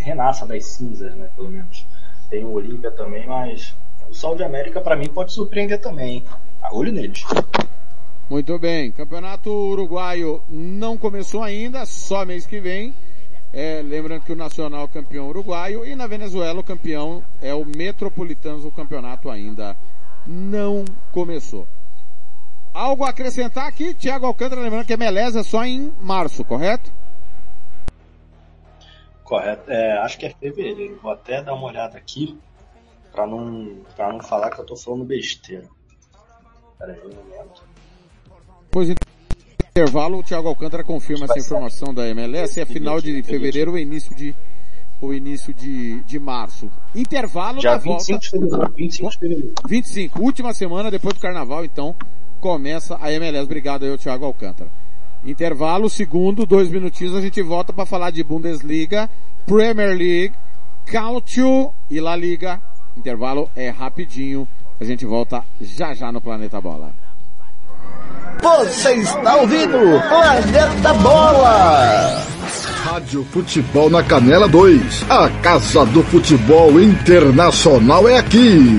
renasça das cinzas, né? Pelo menos. Tem o Olímpia também, mas o Sol de América para mim pode surpreender também. A olho neles. Muito bem. Campeonato Uruguaio não começou ainda, só mês que vem. É, lembrando que o Nacional é campeão uruguaio e na Venezuela o campeão é o Metropolitanos, o campeonato ainda não começou. Algo a acrescentar aqui, Thiago Alcântara, lembrando que a MLS é só em março, correto? Correto, é, acho que é fevereiro. Vou até dar uma olhada aqui para não, pra não falar que eu tô falando besteira. Pera aí um momento. Pois intervalo, o Thiago Alcântara confirma essa informação da MLS, é final de fevereiro ou início de o início de, de março. Intervalo Já na 25 volta. de fevereiro. 25 de fevereiro. 25, última semana depois do carnaval, então começa a MLS. Obrigado aí, Thiago Alcântara. Intervalo, segundo, dois minutinhos, a gente volta para falar de Bundesliga, Premier League, Cálcio e La Liga. Intervalo é rapidinho. A gente volta já já no Planeta Bola. Você está ouvindo Planeta Bola. Rádio Futebol na Canela 2. A Casa do Futebol Internacional é aqui.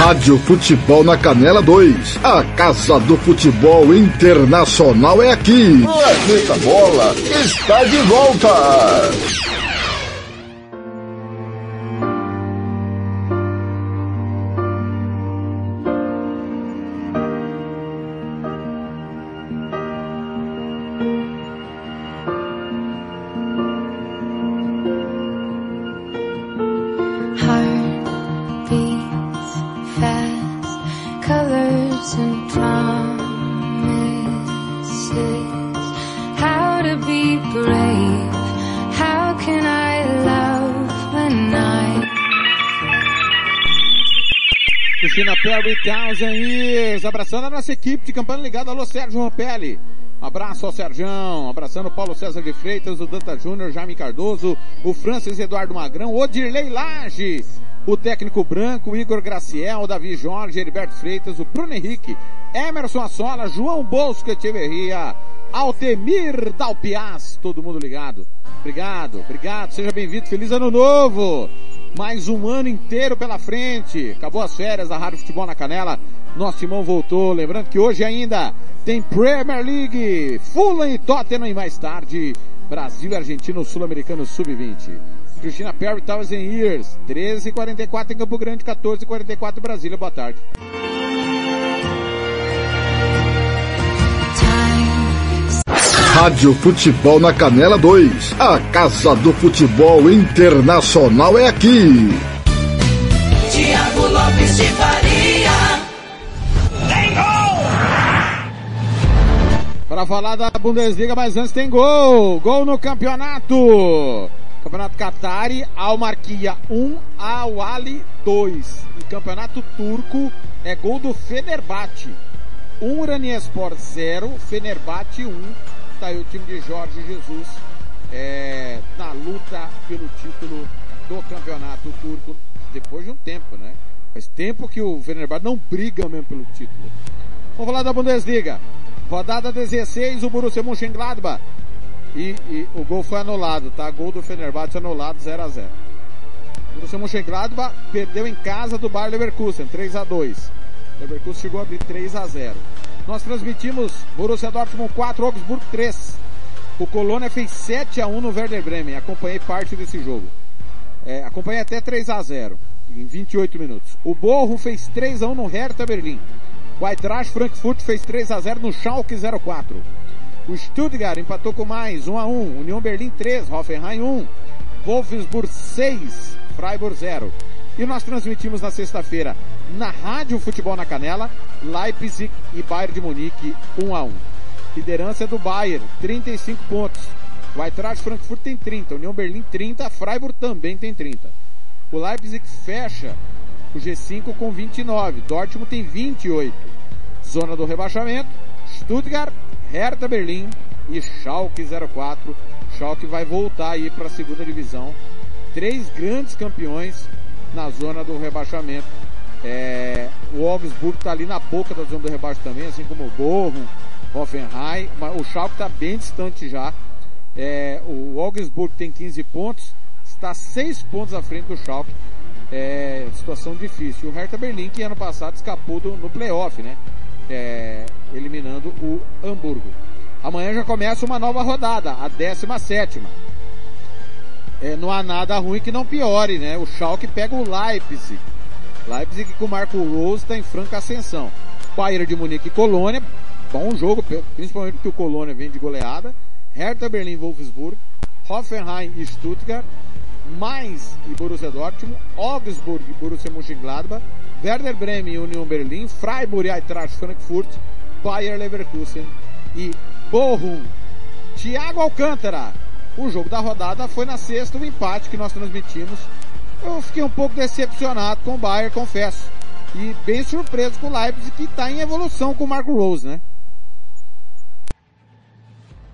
Rádio Futebol na Canela 2. A Casa do Futebol Internacional é aqui. Planeta Bola está de volta. Cristina Perry, Years, abraçando a nossa equipe de campanha ligada. Alô, Sérgio Ropelli. Abraço ao Serjão, abraçando o Paulo César de Freitas, o Danta Júnior, Jaime Cardoso, o Francis Eduardo Magrão, o Dirley Lage, o técnico branco, Igor Graciel, Davi Jorge, Heriberto Freitas, o Bruno Henrique, Emerson Assola, João Bosco Echeverria, Altemir Dalpiaz, todo mundo ligado. Obrigado, obrigado, seja bem-vindo, feliz ano novo! Mais um ano inteiro pela frente. Acabou as férias da Rádio Futebol na Canela. Nosso timão voltou. Lembrando que hoje ainda tem Premier League, Fulham e Tottenham e mais tarde Brasil e Argentina, Sul-Americano Sub-20. Cristina Perry, Thousand Years, 13h44 em Campo Grande, 14h44 em Brasília. Boa tarde. Rádio Futebol na Canela 2. A Casa do Futebol Internacional é aqui. Tiago Lopes de Faria. Para falar da Bundesliga, mas antes tem gol. Gol no campeonato. Campeonato Qatari, Almarquia 1, Al Ali 2. E campeonato turco é gol do Fenerbahçe. 1 Iraniespor 0, Fenerbahçe 1. Tá aí o time de Jorge Jesus é, na luta pelo título do campeonato turco. Depois de um tempo, né? Faz tempo que o Fenerbahçe não briga mesmo pelo título. Vamos falar da Bundesliga. Rodada 16, o Borussia Mönchengladbach. E, e o gol foi anulado, tá? Gol do Fenerbahçe anulado, 0 a 0 O Borussia Mönchengladbach perdeu em casa do Bayer Leverkusen, 3 a 2 Leverkusen chegou a abrir 3 a 0 Nós transmitimos Borussia Dortmund 4, Augsburg 3. O Colônia fez 7 a 1 no Werder Bremen. Acompanhei parte desse jogo. É, acompanhei até 3 a 0 em 28 minutos. O Borro fez 3 a 1 no Hertha Berlim. O Eintracht Frankfurt fez 3 a 0 no Schalke 04. O Stuttgart empatou com mais, 1 a 1. União Berlim 3, Hoffenheim 1. Wolfsburg 6, Freiburg 0. E nós transmitimos na sexta-feira na Rádio Futebol na Canela, Leipzig e Bayern de Munique 1 a 1. Liderança é do Bayern, 35 pontos. O Eintracht Frankfurt tem 30, União Berlim 30, Freiburg também tem 30. O Leipzig fecha o G5 com 29, Dortmund tem 28. Zona do rebaixamento, Stuttgart, Hertha Berlim e Schalke 04. Schalke vai voltar aí para a segunda divisão. Três grandes campeões na zona do rebaixamento. É, o Augsburg está ali na boca da zona do rebaixo também, assim como o Bochum, Hoffenheim. O Schalke está bem distante já. É, o Augsburg tem 15 pontos, está 6 pontos à frente do Schalke. É, situação difícil. O Hertha Berlim, que ano passado escapou do, no playoff, né? É, eliminando o Hamburgo. Amanhã já começa uma nova rodada, a 17 é, Não há nada ruim que não piore, né? O Schalke pega o Leipzig. Leipzig com o Marco Rose está em franca ascensão. Bayern de Munique e Colônia, bom jogo, principalmente porque o Colônia vem de goleada. Hertha Berlim Wolfsburg, Hoffenheim e Stuttgart, Mainz e Borussia Dortmund, Augsburg e Borussia Mönchengladbach, Werder Bremen e Union Berlin, Freiburg e Eintracht Frankfurt, Bayer Leverkusen e Bochum. Thiago Alcântara. O jogo da rodada foi na sexta, o empate que nós transmitimos. Eu fiquei um pouco decepcionado com o Bayern, confesso. E bem surpreso com o Leipzig, que está em evolução com o Marco Rose, né?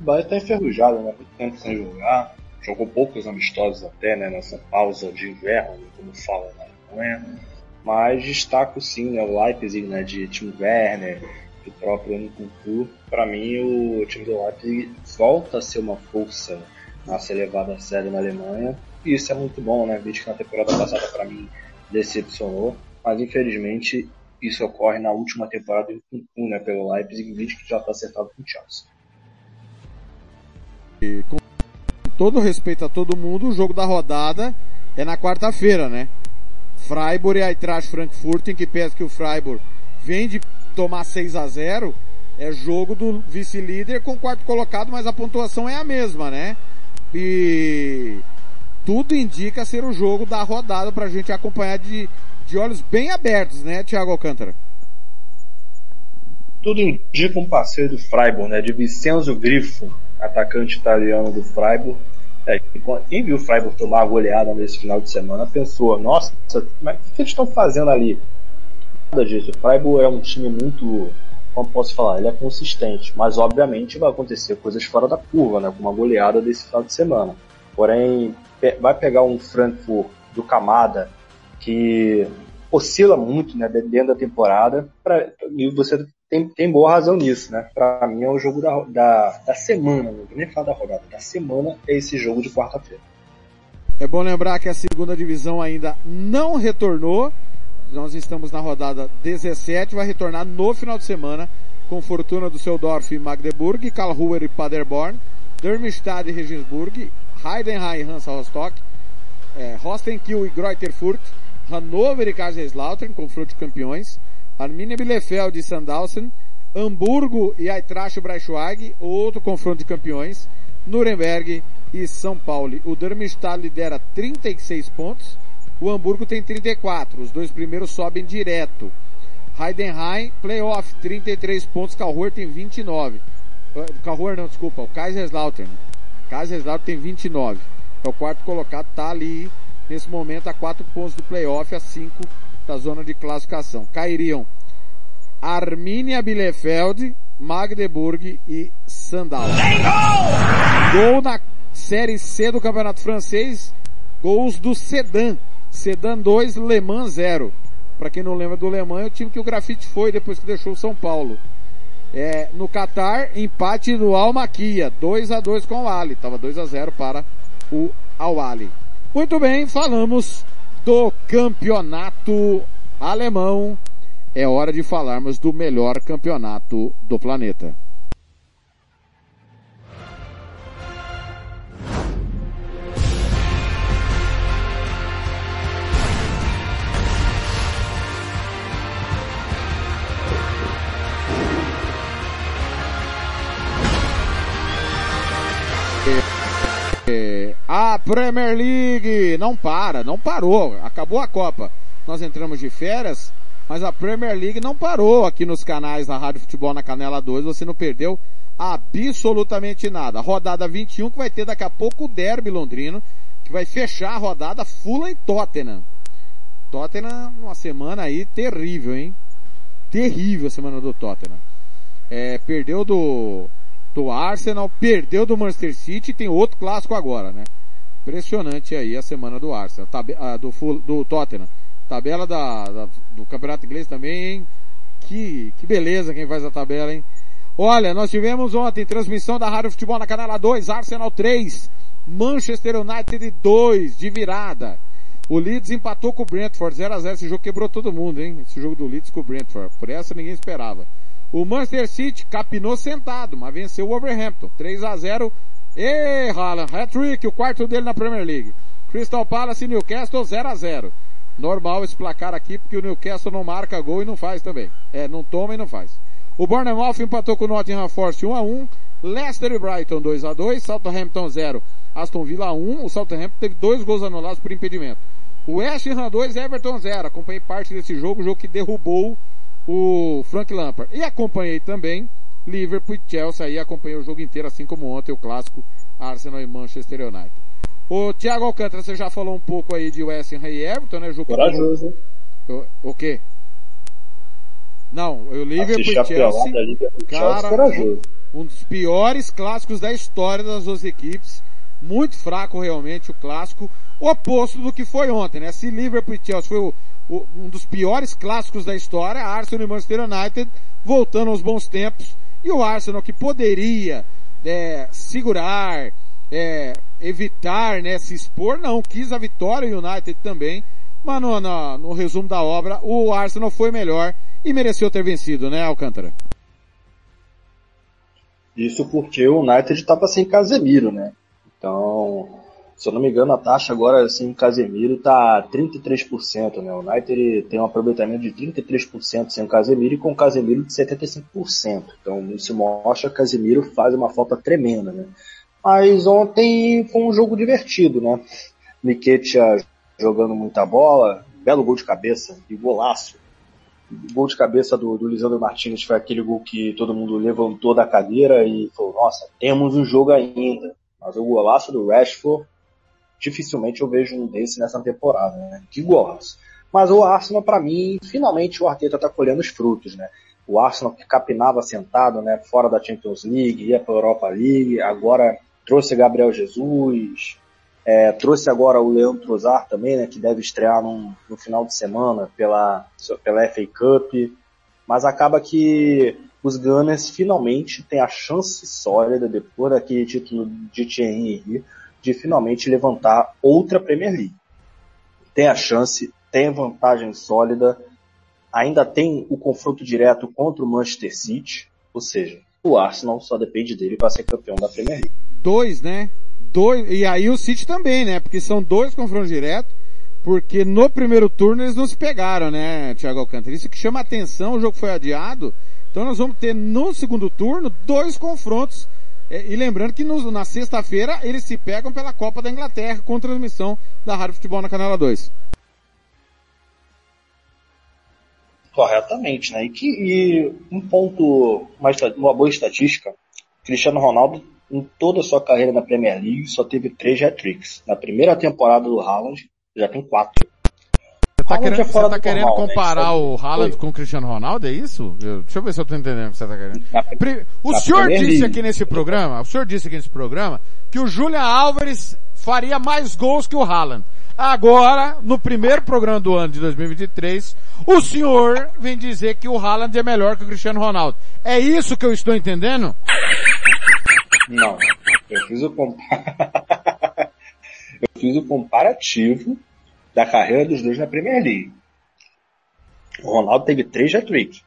O Bayern está enferrujado, né? Muito tempo sem jogar. Jogou poucos amistosos até, né? Nessa pausa de inverno, como fala na Alemanha. Mas destaco sim, né? O Leipzig, né? De Tim Werner, do próprio Nkunku. Para mim, o time do Leipzig volta a ser uma força a ser levada a na Alemanha. E isso é muito bom, né? Visto que na temporada passada, para mim, decepcionou. Mas infelizmente, isso ocorre na última temporada do Nkunku, né? Pelo Leipzig, visto que já está acertado com o Chelsea. E com todo respeito a todo mundo, o jogo da rodada é na quarta-feira, né? Freiburg e Eintracht Frankfurt, em que pese que o Freiburg vem de tomar 6 a 0 é jogo do vice-líder com quarto colocado, mas a pontuação é a mesma, né? E tudo indica ser o jogo da rodada pra gente acompanhar de, de olhos bem abertos, né, Thiago Alcântara? Tudo indica um passeio do Freiburg, né? De Vincenzo Grifo, atacante italiano do Freiburg. É, quem viu o Freiburg tomar a goleada nesse final de semana pensou, nossa, mas o que eles estão fazendo ali? Nada disso. O Freiburg é um time muito, como posso falar, ele é consistente, mas obviamente vai acontecer coisas fora da curva, né? Como uma goleada desse final de semana. Porém, vai pegar um Frankfurt do Camada que oscila muito, né? Dentro da temporada, pra, e você tem, tem boa razão nisso, né? Pra mim é o jogo da, da, da semana, não vou nem falar da rodada, da semana é esse jogo de quarta-feira. É bom lembrar que a segunda divisão ainda não retornou. Nós estamos na rodada 17, vai retornar no final de semana com Fortuna do Seudorf e Magdeburg, Karlsruhe e Paderborn, Darmstadt e Regensburg, Heidenheim e Hansa Rostock, é, Rostenkiel e Greuther Furt, Hannover e Kaiserslautern, confronto de campeões, Arminia Bielefeld e Sandhausen, Hamburgo e Eintracht Braunschweig, outro confronto de campeões, Nuremberg e São Paulo. O Darmstadt lidera 36 pontos, o Hamburgo tem 34, os dois primeiros sobem direto. Heidenheim, playoff, 33 pontos, Karlsruhe tem 29. Karlsruhe não, desculpa, o Kaiserslautern. Kaiserslautern tem 29. É o quarto colocado, tá ali nesse momento a 4 pontos do playoff, a 5 da zona de classificação. Cairiam Arminia Bielefeld, Magdeburg e Sandal. Gol na Série C do Campeonato Francês, gols do Sedan. Sedan 2, Le Mans 0. Para quem não lembra do Le Mans, é o time que o Grafite foi depois que deixou o São Paulo. É, no Qatar, empate do Al Maquia, 2 a 2 com o Ali. Tava 2 a 0 para o Al Ali. Muito bem, falamos do campeonato alemão. É hora de falarmos do melhor campeonato do planeta. É, Premier League não para, não parou. Acabou a Copa. Nós entramos de férias, mas a Premier League não parou aqui nos canais da Rádio Futebol na Canela 2. Você não perdeu absolutamente nada. Rodada 21 que vai ter daqui a pouco o Derby londrino, que vai fechar a rodada Fulham e Tottenham. Tottenham, uma semana aí terrível, hein? Terrível a semana do Tottenham. É, perdeu do, do Arsenal, perdeu do Manchester City e tem outro clássico agora, né? Impressionante aí a semana do Arsenal, ah, do, Ful- do Tottenham. Tabela da, da- do Campeonato Inglês também, hein? Que, que beleza quem faz a tabela, hein? Olha, nós tivemos ontem transmissão da Rádio Futebol na Canela 2, Arsenal 3, Manchester United 2, de virada. O Leeds empatou com o Brentford 0x0. Esse jogo quebrou todo mundo, hein? Esse jogo do Leeds com o Brentford. Por essa ninguém esperava. O Manchester City capinou sentado, mas venceu o Wolverhampton. 3x0. E Haaland, hat-trick, o quarto dele na Premier League. Crystal Palace e Newcastle 0x0. Normal esse placar aqui, porque o Newcastle não marca gol e não faz também. É, não toma e não faz. O Bournemouth empatou com o Nottingham Forest 1x1. Leicester e Brighton 2x2. Southampton 0. Aston Villa 1. O Southampton teve dois gols anulados por impedimento. O West Ham 2, Everton 0. Acompanhei parte desse jogo, jogo que derrubou o Frank Lampard. E acompanhei também Liverpool e Chelsea. Aí acompanhei o jogo inteiro, assim como ontem o clássico Arsenal e Manchester United. O Thiago Alcântara, você já falou um pouco aí de West Ham e Everton, né? Jogo Corajoso, hein? o, o quê? Não, o Liverpool e Chelsea, cara, corajoso. um dos piores clássicos da história das duas equipes. Muito fraco realmente o clássico. O oposto do que foi ontem, né? Se Liverpool e Chelsea foi o- o- um dos piores clássicos da história, Arsenal e Manchester United voltando aos bons tempos. E o Arsenal que poderia é, segurar, é, evitar, né, se expor, não, quis a vitória, o United também. Mas no, no- no resumo da obra, o Arsenal foi melhor e mereceu ter vencido, né, Alcântara? Isso porque o United estava sem Casemiro, né? Então, se eu não me engano, a taxa agora sem Casemiro tá 33%, né? O United tem um aproveitamento de 33% sem o Casemiro e com o Casemiro de 75%. Então, isso mostra que Casemiro faz uma falta tremenda, né? Mas ontem foi um jogo divertido, né? Miquetia jogando muita bola, belo gol de cabeça e golaço. O gol de cabeça do, do Lisandro Martins foi aquele gol que todo mundo levantou da cadeira e falou, nossa, temos um jogo ainda. Mas o golaço do Rashford, dificilmente eu vejo um desse nessa temporada, né? Que golaço. Mas o Arsenal, para mim, finalmente o Arteta tá colhendo os frutos, né? O Arsenal que capinava sentado, né, fora da Champions League, ia para a Europa League, agora trouxe Gabriel Jesus, é, trouxe agora o Leandro Trossard também, né, que deve estrear num- no final de semana pela, pela FA Cup, mas acaba que os Gunners finalmente têm a chance sólida, depois daquele título de Thierry Henry, de finalmente levantar outra Premier League. Tem a chance, tem vantagem sólida, ainda tem o confronto direto contra o Manchester City, ou seja, o Arsenal só depende dele para ser campeão da Premier League. Dois, né? Dois, e aí o City também, né? Porque são dois confrontos diretos, porque no primeiro turno eles não se pegaram, né, Thiago Alcântara? Isso que chama atenção, o jogo foi adiado, então nós vamos ter no segundo turno dois confrontos, É, e lembrando que no- na sexta-feira eles se pegam pela Copa da Inglaterra com transmissão da Rádio Futebol na Canela 2. Corretamente, né? E, que, e um ponto, uma, uma boa estatística, Cristiano Ronaldo, em toda a sua carreira na Premier League, só teve três hat-tricks. Na primeira temporada do Haaland, já tem quatro. Você tá querendo, é você tá do querendo normal, né? comparar Isso o Haaland com o Cristiano Ronaldo, é isso? Eu- deixa eu ver se eu tô entendendo o que você tá querendo. Na- O na senhor disse aqui nesse programa, o senhor disse aqui nesse programa, que o Julian Álvares faria mais gols que o Haaland. Agora, no primeiro programa do ano de 2023, o senhor vem dizer que o Haaland é melhor que o Cristiano Ronaldo. É isso que eu estou entendendo? Não. Eu fiz o compa- Eu fiz o comparativo da carreira dos dois na Premier League. O Ronaldo teve três hat-tricks.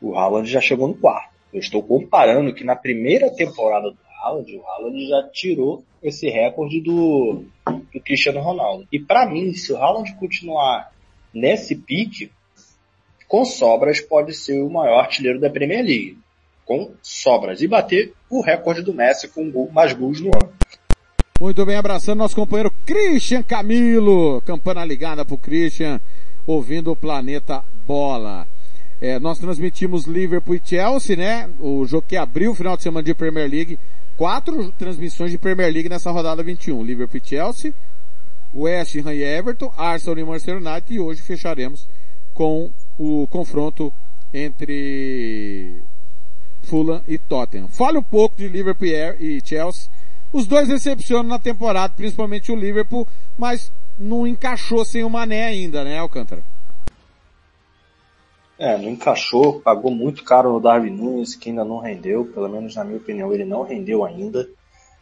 O Haaland já chegou no quarto. Eu estou comparando que na primeira temporada do Haaland, o Haaland já tirou esse recorde do, do Cristiano Ronaldo. E para mim, se o Haaland continuar nesse pique, com sobras pode ser o maior artilheiro da Premier League. Com sobras. E bater o recorde do Messi com mais gols no ano. Muito bem, abraçando nosso companheiro Christian Camilo. Campana ligada pro Christian, ouvindo o Planeta Bola. É, nós transmitimos Liverpool e Chelsea, né? O jogo que abriu o final de semana de Premier League. Quatro transmissões de Premier League nessa rodada 21. Liverpool e Chelsea, West Ham e Everton, Arsenal e Manchester United e hoje fecharemos com o confronto entre Fulham e Tottenham. Fale um pouco de Liverpool e Chelsea. Os dois decepcionam na temporada, principalmente o Liverpool, mas não encaixou sem o Mané ainda, né, Alcântara? É, não encaixou, pagou muito caro no Darwin Nunes, que ainda não rendeu, pelo menos na minha opinião ele não rendeu ainda.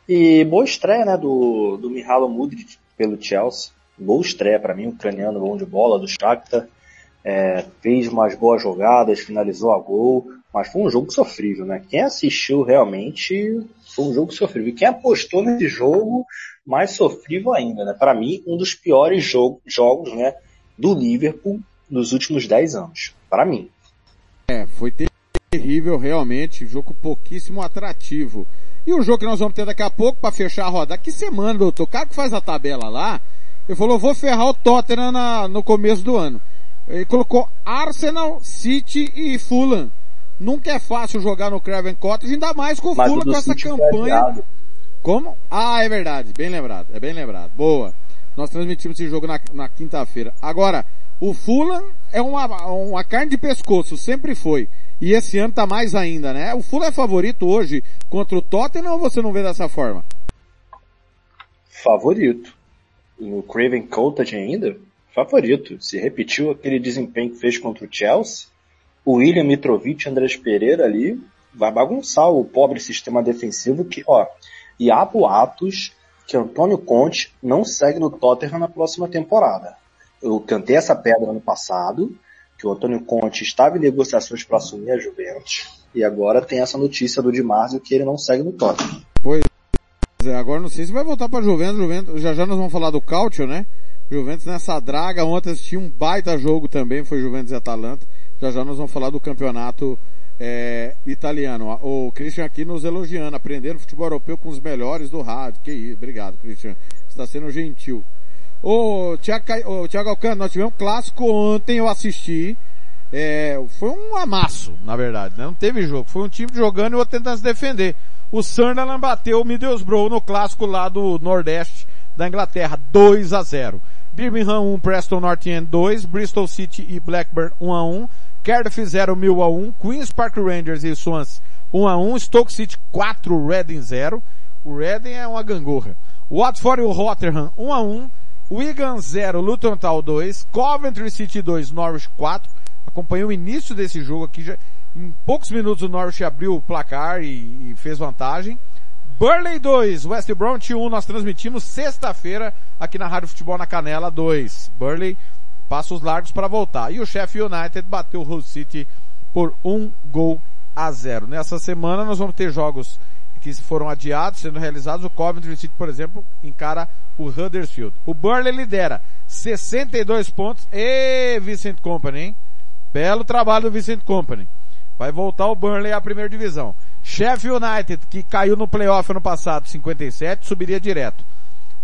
E boa estreia, né, do, do Mihalo Mudrik pelo Chelsea. Boa estreia para mim, ucraniano bom de bola do Shakhtar. É, fez umas boas jogadas, finalizou a gol, mas foi um jogo sofrível, né? Quem assistiu realmente foi um jogo sofrível. Quem apostou nesse jogo, mais sofrível ainda, né? Para mim, um dos piores jogo, jogos, né, do Liverpool nos últimos 10 anos. Para mim. É, foi terrível realmente, jogo pouquíssimo atrativo. E o jogo que nós vamos ter daqui a pouco para fechar a roda. Que semana, doutor? O cara que faz a tabela lá, ele falou, vou ferrar o Tottenham na, no começo do ano. Ele colocou Arsenal, City e Fulham. Nunca é fácil jogar no Craven Cottage, ainda mais com o do com essa foi campanha. Como? Ah, é verdade. Bem lembrado. É bem lembrado. Boa. Nós transmitimos esse jogo na, na quinta-feira. Agora, o Fulham é uma, uma carne de pescoço, sempre foi. E esse ano tá mais ainda, né? O Fulham é favorito hoje contra o Tottenham ou você não vê dessa forma? Favorito. No Craven Cottage ainda, favorito. Se repetiu aquele desempenho que fez contra o Chelsea, o William Mitrovic Andrés Pereira ali vai bagunçar o pobre sistema defensivo que, ó, e há boatos que Antônio Conte não segue no Tottenham na próxima temporada. Eu cantei essa pedra ano passado, que o Antônio Conte estava em negociações para assumir a Juventus, e agora tem essa notícia do Di Marzio que ele não segue no Tottenham. Pois é, agora não sei se vai voltar pra Juventus, Juventus, já já nós vamos falar do Cautio, né? Juventus nessa draga, ontem assisti um baita jogo também, foi Juventus e Atalanta. Já já nós vamos falar do campeonato é, italiano. O Christian aqui nos elogiando, aprendendo futebol europeu com os melhores do rádio. Que isso, obrigado Christian, está sendo gentil. Ô, Thiago, Thiago Alcântara, nós tivemos um clássico ontem, eu assisti. É, foi um amasso, na verdade, né? Não teve jogo. Foi um time jogando e o outro tentando se defender. O Sunderland bateu o Middlesbrough no clássico lá do Nordeste da Inglaterra, 2 a 0. Birmingham 1, Preston North End 2, Bristol City e Blackburn 1 a 1, Cardiff 0, Mill a 1, Queen's Park Rangers e Swans 1 a 1, Stoke City 4, Reading 0. O Reading é uma gangorra. Watford e o Rotterdam 1 a 1, Wigan 0, Luton Town 2, Coventry City 2, Norwich 4. Acompanhei o início desse jogo aqui, já, em poucos minutos o Norwich abriu o placar e, e fez vantagem. Burley 2, West Bromwich 1, nós transmitimos sexta-feira aqui na Rádio Futebol na Canela 2. Burley passa os largos para voltar. E o Sheffield United bateu o Hull City por um gol a zero. Nessa semana nós vamos ter jogos que foram adiados, sendo realizados. O Coventry City, por exemplo, encara o Huddersfield. O Burley lidera 62 pontos. E Vincent Company, hein? Belo trabalho do Vincent Company. Vai voltar o Burnley à primeira divisão. Sheffield United, que caiu no playoff ano passado, 57, subiria direto.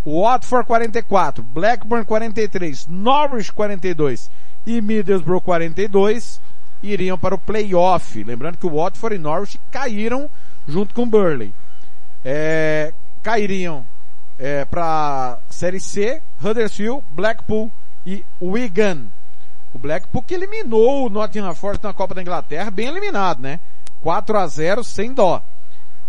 Watford 44, Blackburn 43, Norwich 42 e Middlesbrough 42 iriam para o playoff. Lembrando que o Watford e Norwich caíram junto com o Burley. É, cairiam é, para Série C, Huddersfield, Blackpool e Wigan. O Blackpool que eliminou o Nottingham Forest na Copa da Inglaterra, bem eliminado, né? 4 a 0 sem dó.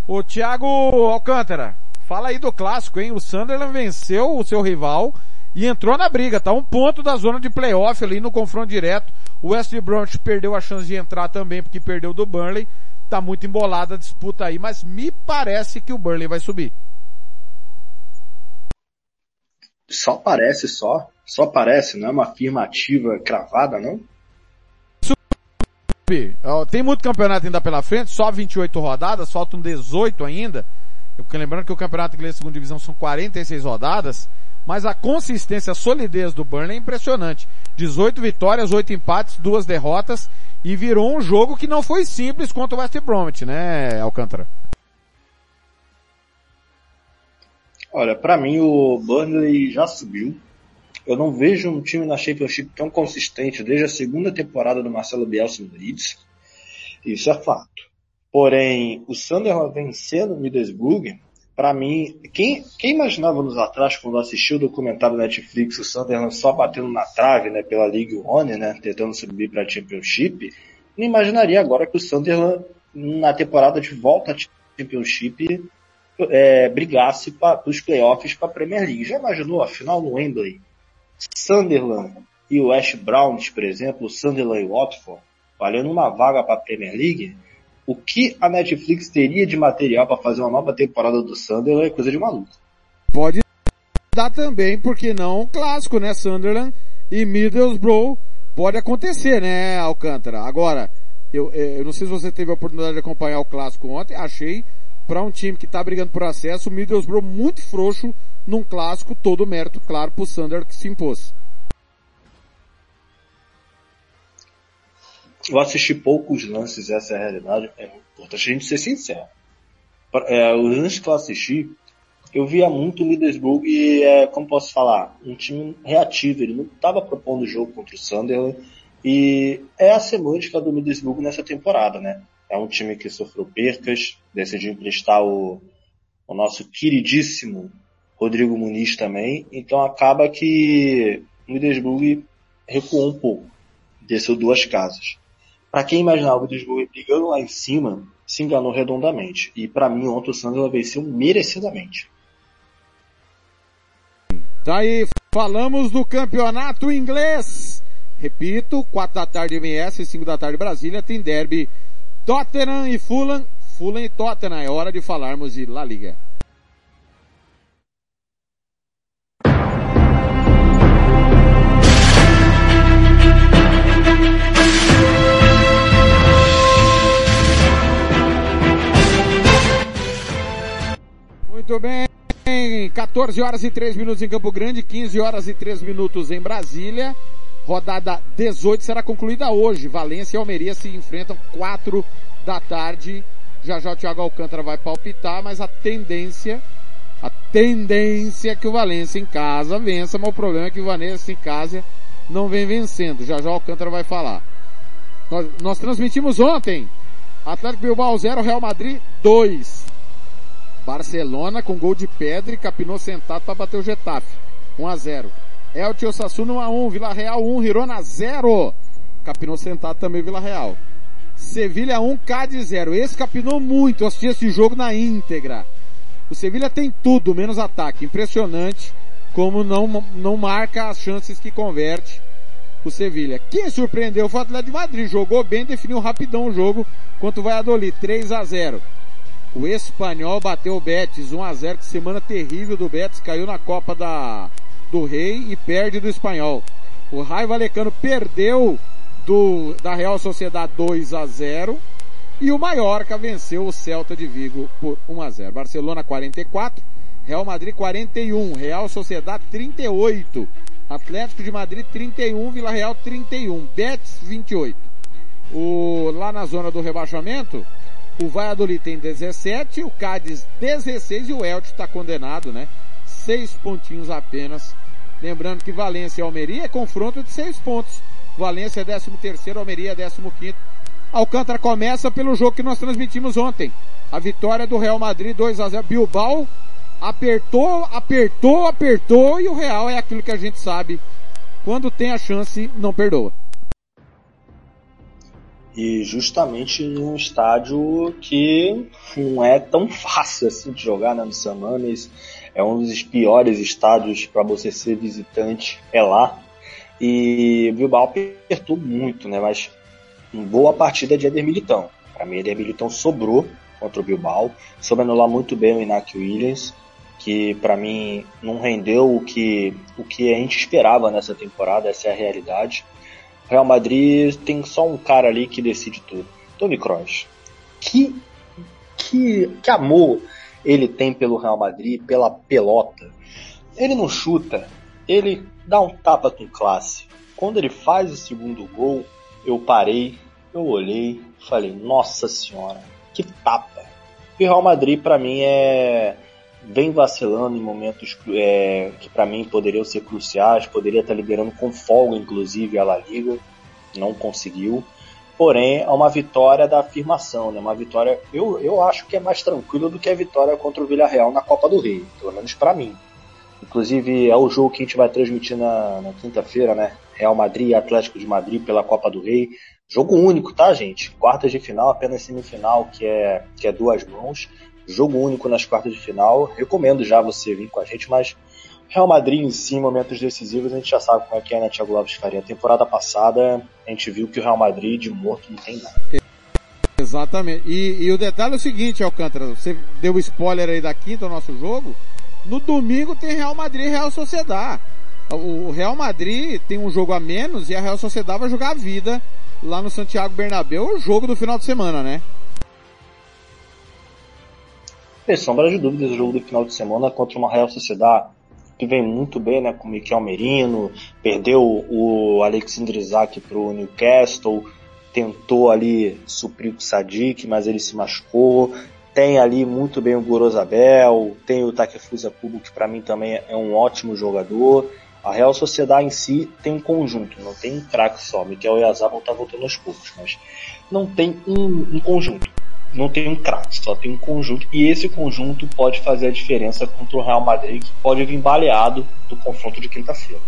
O Thiago Alcântara, fala aí do clássico, hein? O Sunderland venceu o seu rival e entrou na briga, tá um ponto da zona de playoff ali no confronto direto. O West Bromwich perdeu a chance de entrar também porque perdeu do Burnley. Tá muito embolada a disputa aí, mas me parece que o Burnley vai subir. Só parece só, só parece, não é uma afirmativa cravada, não? Tem muito campeonato ainda pela frente, só 28 rodadas, faltam 18 ainda. Eu lembrando que o campeonato inglês segunda divisão são 46 rodadas, mas a consistência, a solidez do Burnley é impressionante. 18 vitórias, 8 empates, 2 derrotas e virou um jogo que não foi simples contra o West Bromwich, né, Alcântara? Olha, pra mim o Burnley já subiu. Eu não vejo um time na Championship tão consistente desde a segunda temporada do Marcelo Bielsa no Leeds. Isso é fato. Porém, o Sunderland vencendo o Middlesbrough, pra mim, quem, quem imaginava nos atrás, quando assistiu o documentário Netflix, o Sunderland só batendo na trave, né, pela League One, né, tentando subir pra Championship, não imaginaria agora que o Sunderland, na temporada de volta à Championship, é, brigasse para os playoffs para a Premier League. Já imaginou a final no Wembley? Sunderland e o West Browns, por exemplo, Sunderland e Watford, valendo uma vaga para a Premier League, o que a Netflix teria de material para fazer uma nova temporada do Sunderland é coisa de maluco. Pode dar também, porque não um clássico, né? Sunderland e Middlesbrough pode acontecer, né, Alcântara? Agora, eu, eu não sei se você teve a oportunidade de acompanhar o clássico ontem, achei para um time que está brigando por acesso, o Middlesbrough muito frouxo num clássico, todo o mérito, claro, pro Sander que se impôs. Eu assisti poucos lances, essa é a realidade. É importante a gente ser sincero. É, os lances que eu assisti, eu via muito o Middlesbrough e, é, como posso falar, um time reativo. Ele não estava propondo o jogo contra o Sunderland. E é a semântica do Middlesbrough nessa temporada, né? É um time que sofreu percas, decidiu emprestar o, o nosso queridíssimo Rodrigo Muniz também. Então acaba que o Middlesbrough recuou um pouco, desceu duas casas. Para quem imaginava o Middlesbrough brigando lá em cima, se enganou redondamente. E para mim ontem o Sunderland venceu merecidamente. Tá aí, falamos do campeonato inglês. Repito, 4 da tarde MS, 5 da tarde Brasília, tem derby Tottenham e Fulham. Fulham e Tottenham, é hora de falarmos de La Liga. Muito bem, 14 horas e 3 minutos em Campo Grande, 15 horas e 3 minutos em Brasília. Rodada 18 será concluída hoje. Valência e Almeria se enfrentam 4 da tarde. Já já o Thiago Alcântara vai palpitar, mas a tendência, a tendência é que o Valência em casa vença, mas o problema é que o Valência em casa não vem vencendo. Já já o Alcântara vai falar. Nós, nós transmitimos ontem. Atlético Bilbao 0, Real Madrid 2. Barcelona com gol de pedra e capinou sentado para bater o Getafe. 1 a 0. Elche Osasuna 1 a 1, Vila Real 1, Girona 0. Capinou sentado também Vila Real. Sevilha 1, Cádiz 0. Esse capinou muito, eu assisti esse jogo na íntegra. O Sevilha tem tudo, menos ataque. Impressionante como não, não marca as chances que converte o Sevilha. Quem surpreendeu foi o Atlético de Madrid. Jogou bem, definiu rapidão o jogo contra o Valladolid. 3 a 0. O espanhol bateu o Betis 1 a 0 que semana terrível do Betis, caiu na Copa da do Rei e perde do espanhol. O Raio Valecano perdeu do da Real Sociedade 2 a 0 e o Mallorca venceu o Celta de Vigo por 1 a 0. Barcelona 44, Real Madrid 41, Real Sociedade 38, Atlético de Madrid 31, Vila Real 31, Betis 28. O lá na zona do rebaixamento, o Valladolid tem 17, o Cádiz 16 e o Elche está condenado, né? Seis pontinhos apenas. Lembrando que Valência e Almeria é confronto de seis pontos. Valência é 13 terceiro, Almeria é 15 quinto. Alcântara começa pelo jogo que nós transmitimos ontem. A vitória do Real Madrid 2 a 0. Bilbao apertou, apertou, apertou e o Real é aquilo que a gente sabe. Quando tem a chance, não perdoa e justamente num estádio que não é tão fácil assim de jogar né, no Samanes. É um dos piores estádios para você ser visitante, é lá. E o Bilbao apertou muito, né? Mas boa partida de Eder Militão. Para mim, Eder Militão sobrou contra o Bilbao. Soube anular muito bem o Inácio Williams, que para mim não rendeu o que, o que a gente esperava nessa temporada, essa é a realidade. Real Madrid tem só um cara ali que decide tudo. Tony Kroos. Que, que, que amor ele tem pelo Real Madrid, pela pelota. Ele não chuta, ele dá um tapa com classe. Quando ele faz o segundo gol, eu parei, eu olhei, falei, nossa senhora, que tapa. E Real Madrid para mim é vem vacilando em momentos é, que para mim poderiam ser cruciais, poderia estar liderando com folga, inclusive, a La Liga, não conseguiu. Porém, é uma vitória da afirmação, né? Uma vitória, eu, eu acho que é mais tranquila do que a vitória contra o Villarreal na Copa do Rei, pelo menos para mim. Inclusive, é o jogo que a gente vai transmitir na, na quinta-feira, né? Real Madrid e Atlético de Madrid pela Copa do Rei. Jogo único, tá, gente? Quartas de final, apenas semifinal, que é, que é duas mãos. Jogo único nas quartas de final. Recomendo já você vir com a gente, mas Real Madrid em si, momentos decisivos, a gente já sabe como é que é, né, Thiago Lopes Faria? Temporada passada, a gente viu que o Real Madrid de morto não tem nada. Exatamente. E, e o detalhe é o seguinte, Alcântara, você deu spoiler aí da quinta, o nosso jogo. No domingo tem Real Madrid e Real Sociedad. O Real Madrid tem um jogo a menos e a Real Sociedad vai jogar a vida lá no Santiago Bernabéu, o jogo do final de semana, né? Sem sombra de dúvidas, o jogo do final de semana contra uma Real Sociedad que vem muito bem, né, com o Miquel Merino, perdeu o Alexandre Isaac para o Newcastle, tentou ali suprir o Sadik, mas ele se machucou. Tem ali muito bem o Gorosabel, tem o Takefusa Kubo, que para mim também é um ótimo jogador. A Real Sociedade em si tem um conjunto, não tem um craque só. Miquel Yazabal tá voltando aos poucos, mas não tem um, um conjunto não tem um craque, só tem um conjunto. E esse conjunto pode fazer a diferença contra o Real Madrid, que pode vir baleado do confronto de quinta-feira.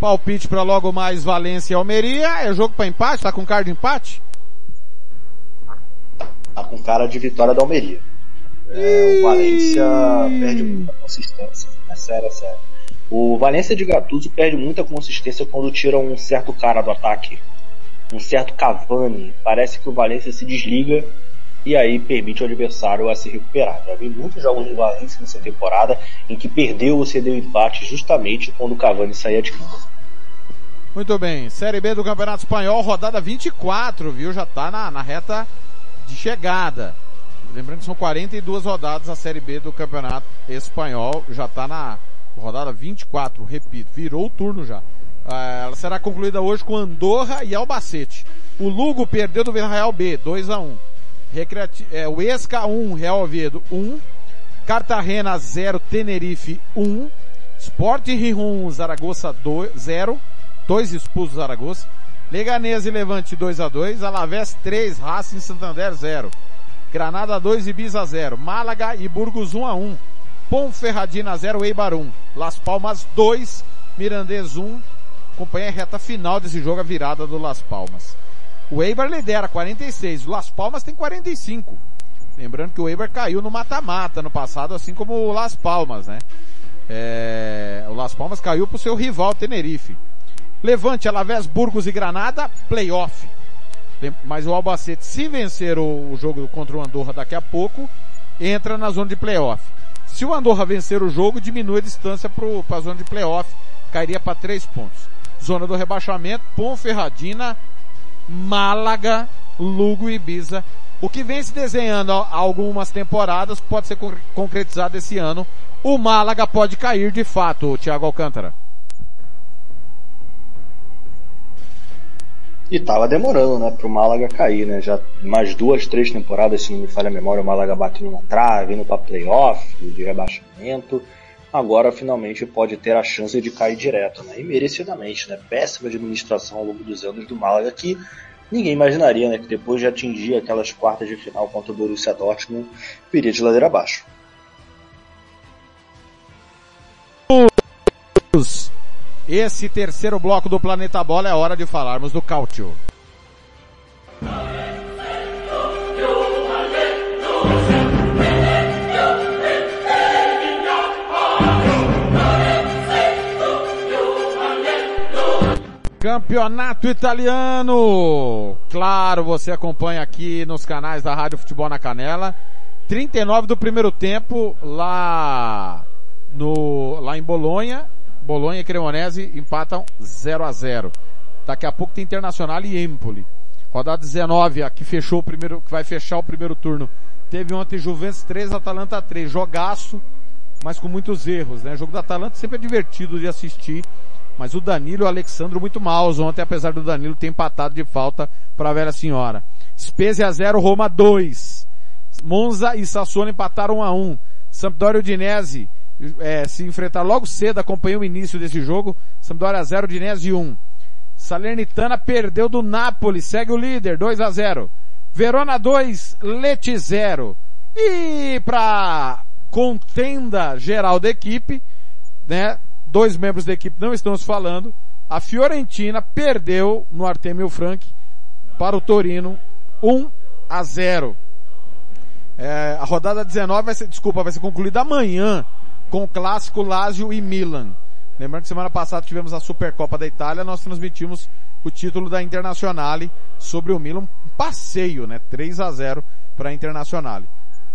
Palpite para logo mais Valência e Almeria. É jogo para empate? Tá com cara de empate? Tá com cara de vitória da Almeria. É, o Valência perde muita consistência. É sério, é sério. O Valência de Gattuso perde muita consistência quando tira um certo cara do ataque. Um certo Cavani. Parece que o Valência se desliga e aí permite ao adversário a se recuperar. Já vi muitos jogos do Valencia nessa temporada em que perdeu ou cedeu empate justamente quando o Cavani saía de campo. Muito bem, Série B do Campeonato Espanhol, rodada 24, viu? Já está na, na reta de chegada. Lembrando que são 42 rodadas a Série B do Campeonato Espanhol, já está na rodada 24, repito, virou o turno já. Ah, ela será concluída hoje com Andorra e Albacete. O Lugo perdeu do Villarreal B, 2 a 1 Recreati é, o Esca 1, Real Oviedo 1, Cartagena 0, Tenerife 1, Sport Rihun Zaragoza 0, 2 expulsos Zaragoza, Leganés e Levante 2 a 2, Alavés 3, Racing Santander 0, Granada 2 Ibiza 0, Málaga e Burgos 1 a 1, Ponferradina 0, Eibar 1, Las Palmas 2, Mirandês 1, acompanha a reta final desse jogo, a virada do Las Palmas. O Eibar lidera 46, o Las Palmas tem 45. Lembrando que o Eibar caiu no mata-mata no passado, assim como o Las Palmas, né? É, o Las Palmas caiu pro seu rival Tenerife. Levante, Alavés, Burgos e Granada, playoff. Mas o Albacete, se vencer o, jogo contra o Andorra daqui a pouco, entra na zona de playoff. Se o Andorra vencer o jogo, diminui a distância para a zona de playoff, cairia para três pontos. Zona do rebaixamento, Ponferradina, Málaga, Lugo e Ibiza. O que vem se desenhando há algumas temporadas pode ser concretizado esse ano. O Málaga pode cair de fato, Thiago Alcântara. E tava demorando, né, pro Málaga cair, né? Já mais duas, três temporadas, se não me falha a memória, o Málaga batendo na trave, indo pra playoff, de rebaixamento. Agora finalmente pode ter a chance de cair direto, né? E merecidamente, né? Péssima administração ao longo dos anos do Málaga que ninguém imaginaria, né? Que depois de atingir aquelas quartas de final contra o Borussia Dortmund, viria de ladeira abaixo. Esse terceiro bloco do Planeta Bola é hora de falarmos do Cautio. Campeonato Italiano! Claro, você acompanha aqui nos canais da Rádio Futebol na Canela. 39 do primeiro tempo lá no lá em Bolonha. Bolonha e Cremonese empatam 0 a 0. Daqui a pouco tem Internacional e Empoli. Rodada 19, a que fechou o primeiro, que vai fechar o primeiro turno. Teve ontem Juventus 3, Atalanta 3. Jogaço, mas com muitos erros, né? O jogo da Atalanta sempre é divertido de assistir mas o Danilo e o Alexandro muito maus ontem, apesar do Danilo ter empatado de falta para a velha senhora. Spezia 0, Roma 2. Monza e Sassuolo empataram 1 a 1. Sampdoria e Udinese é, se enfrentar logo cedo, acompanhei o início desse jogo. Sampdoria 0, Udinese 1. Salernitana perdeu do Napoli, segue o líder, 2 a 0. Verona 2, Leti 0. E para contenda geral da equipe, né? Dois membros da equipe não estamos falando. A Fiorentina perdeu no Artemio Frank para o Torino 1 a 0. É, a rodada 19 vai ser, desculpa, vai ser concluída amanhã com o clássico Lazio e Milan. Lembrando que semana passada tivemos a Supercopa da Itália, nós transmitimos o título da Internazionale sobre o Milan, um passeio, né? 3 a 0 para a Internazionale.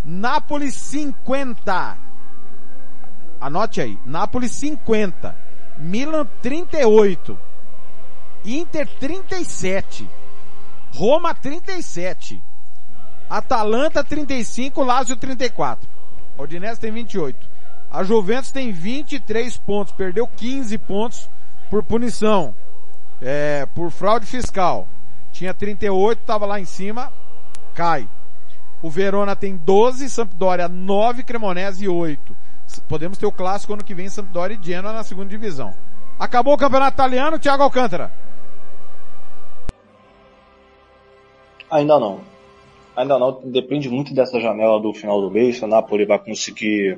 Nápoles 50. Anote aí, Nápoles 50. Milan 38. Inter 37. Roma 37. Atalanta 35, Lazio 34. A tem 28. A Juventus tem 23 pontos, perdeu 15 pontos por punição, é, por fraude fiscal. Tinha 38, estava lá em cima, cai. O Verona tem 12, Sampdoria 9, Cremonese 8. Podemos ter o clássico ano que vem, Sampdoria e Genoa na segunda divisão. Acabou o campeonato italiano, Thiago Alcântara. Ainda não. Ainda não. Depende muito dessa janela do final do mês. Se o Napoli vai conseguir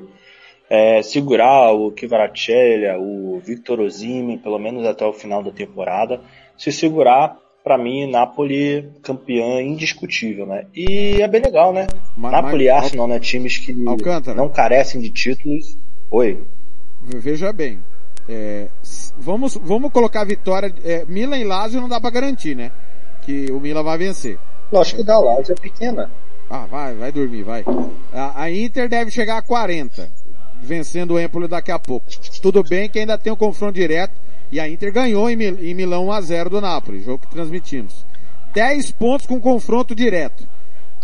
é, segurar o Kvaratskhelia, o Victor Osimhen, pelo menos até o final da temporada. Se segurar, para mim, Napoli campeã indiscutível, né? E é bem legal, né? Mas- Napoli e Arsenal, né? Times que Alcântara. não carecem de títulos. Oi. Veja bem, é, vamos, vamos colocar a vitória, é, Milan e Lazio não dá para garantir, né? Que o Milan vai vencer. Lógico que dá, a Lazio é pequena. Ah, vai, vai dormir, vai. A, a Inter deve chegar a 40, vencendo o Empoli daqui a pouco. Tudo bem que ainda tem um confronto direto, e a Inter ganhou em, Mil- em Milão 1 a 0 do Napoli, jogo que transmitimos. 10 pontos com confronto direto.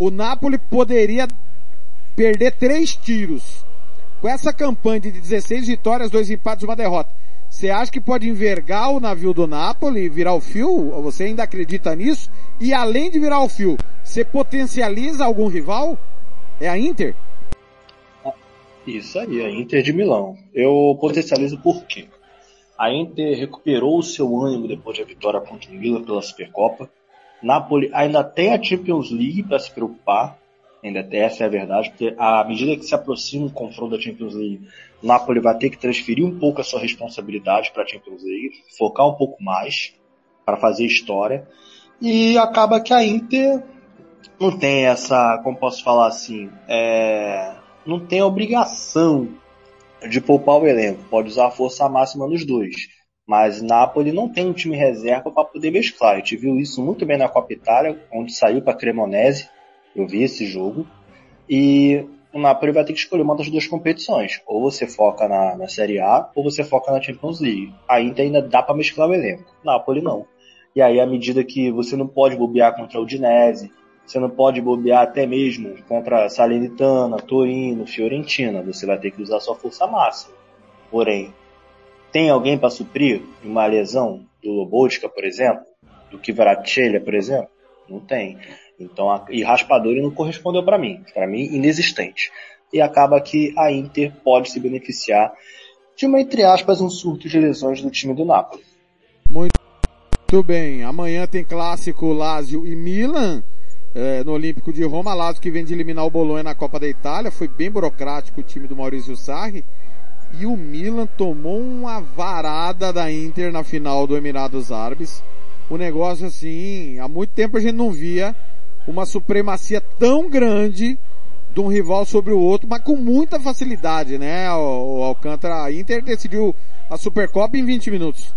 O Napoli poderia perder três tiros. Com essa campanha de 16 vitórias, dois empates e uma derrota. Você acha que pode envergar o navio do Napoli e virar o fio? Você ainda acredita nisso? E além de virar o fio, você potencializa algum rival? É a Inter? Isso aí, a Inter de Milão. Eu potencializo por quê? A Inter recuperou o seu ânimo depois da vitória contra o Milan pela Supercopa. Napoli ainda tem a Champions League para se preocupar. Ainda tem, essa é a verdade, porque à medida que se aproxima o confronto da Champions League, o Napoli vai ter que transferir um pouco a sua responsabilidade para a Champions League, focar um pouco mais para fazer história. E acaba que a Inter não tem essa, como posso falar assim, é, não tem a obrigação de poupar o elenco. Pode usar a força máxima nos dois. Mas Napoli não tem um time reserva para poder mesclar. A gente viu isso muito bem na Copa Itália, onde saiu para Cremonese. Eu vi esse jogo. E o Napoli vai ter que escolher uma das duas competições. Ou você foca na, na Série A, ou você foca na Champions League. A Inter ainda dá para mesclar o elenco. Napoli não. E aí, à medida que você não pode bobear contra o Udinese, você não pode bobear até mesmo contra Salernitana, Torino, Fiorentina. Você vai ter que usar sua força máxima. Porém, tem alguém para suprir uma lesão do Lobotka, por exemplo? Do Kvaratskhelia, por exemplo? Não tem. Então, a, e Raspadori não correspondeu para mim. Para mim, inexistente. E acaba que a Inter pode se beneficiar de uma, entre aspas, um surto de lesões do time do Napoli. Muito bem. Amanhã tem clássico Lazio e Milan. É, no Olímpico de Roma, Lazio que vem de eliminar o Bolonha na Copa da Itália, foi bem burocrático o time do Maurício Sarri, e o Milan tomou uma varada da Inter na final do Emirados Árabes. O negócio assim, há muito tempo a gente não via uma supremacia tão grande de um rival sobre o outro, mas com muita facilidade, né? O, o Alcântara, a Inter decidiu a Supercopa em 20 minutos.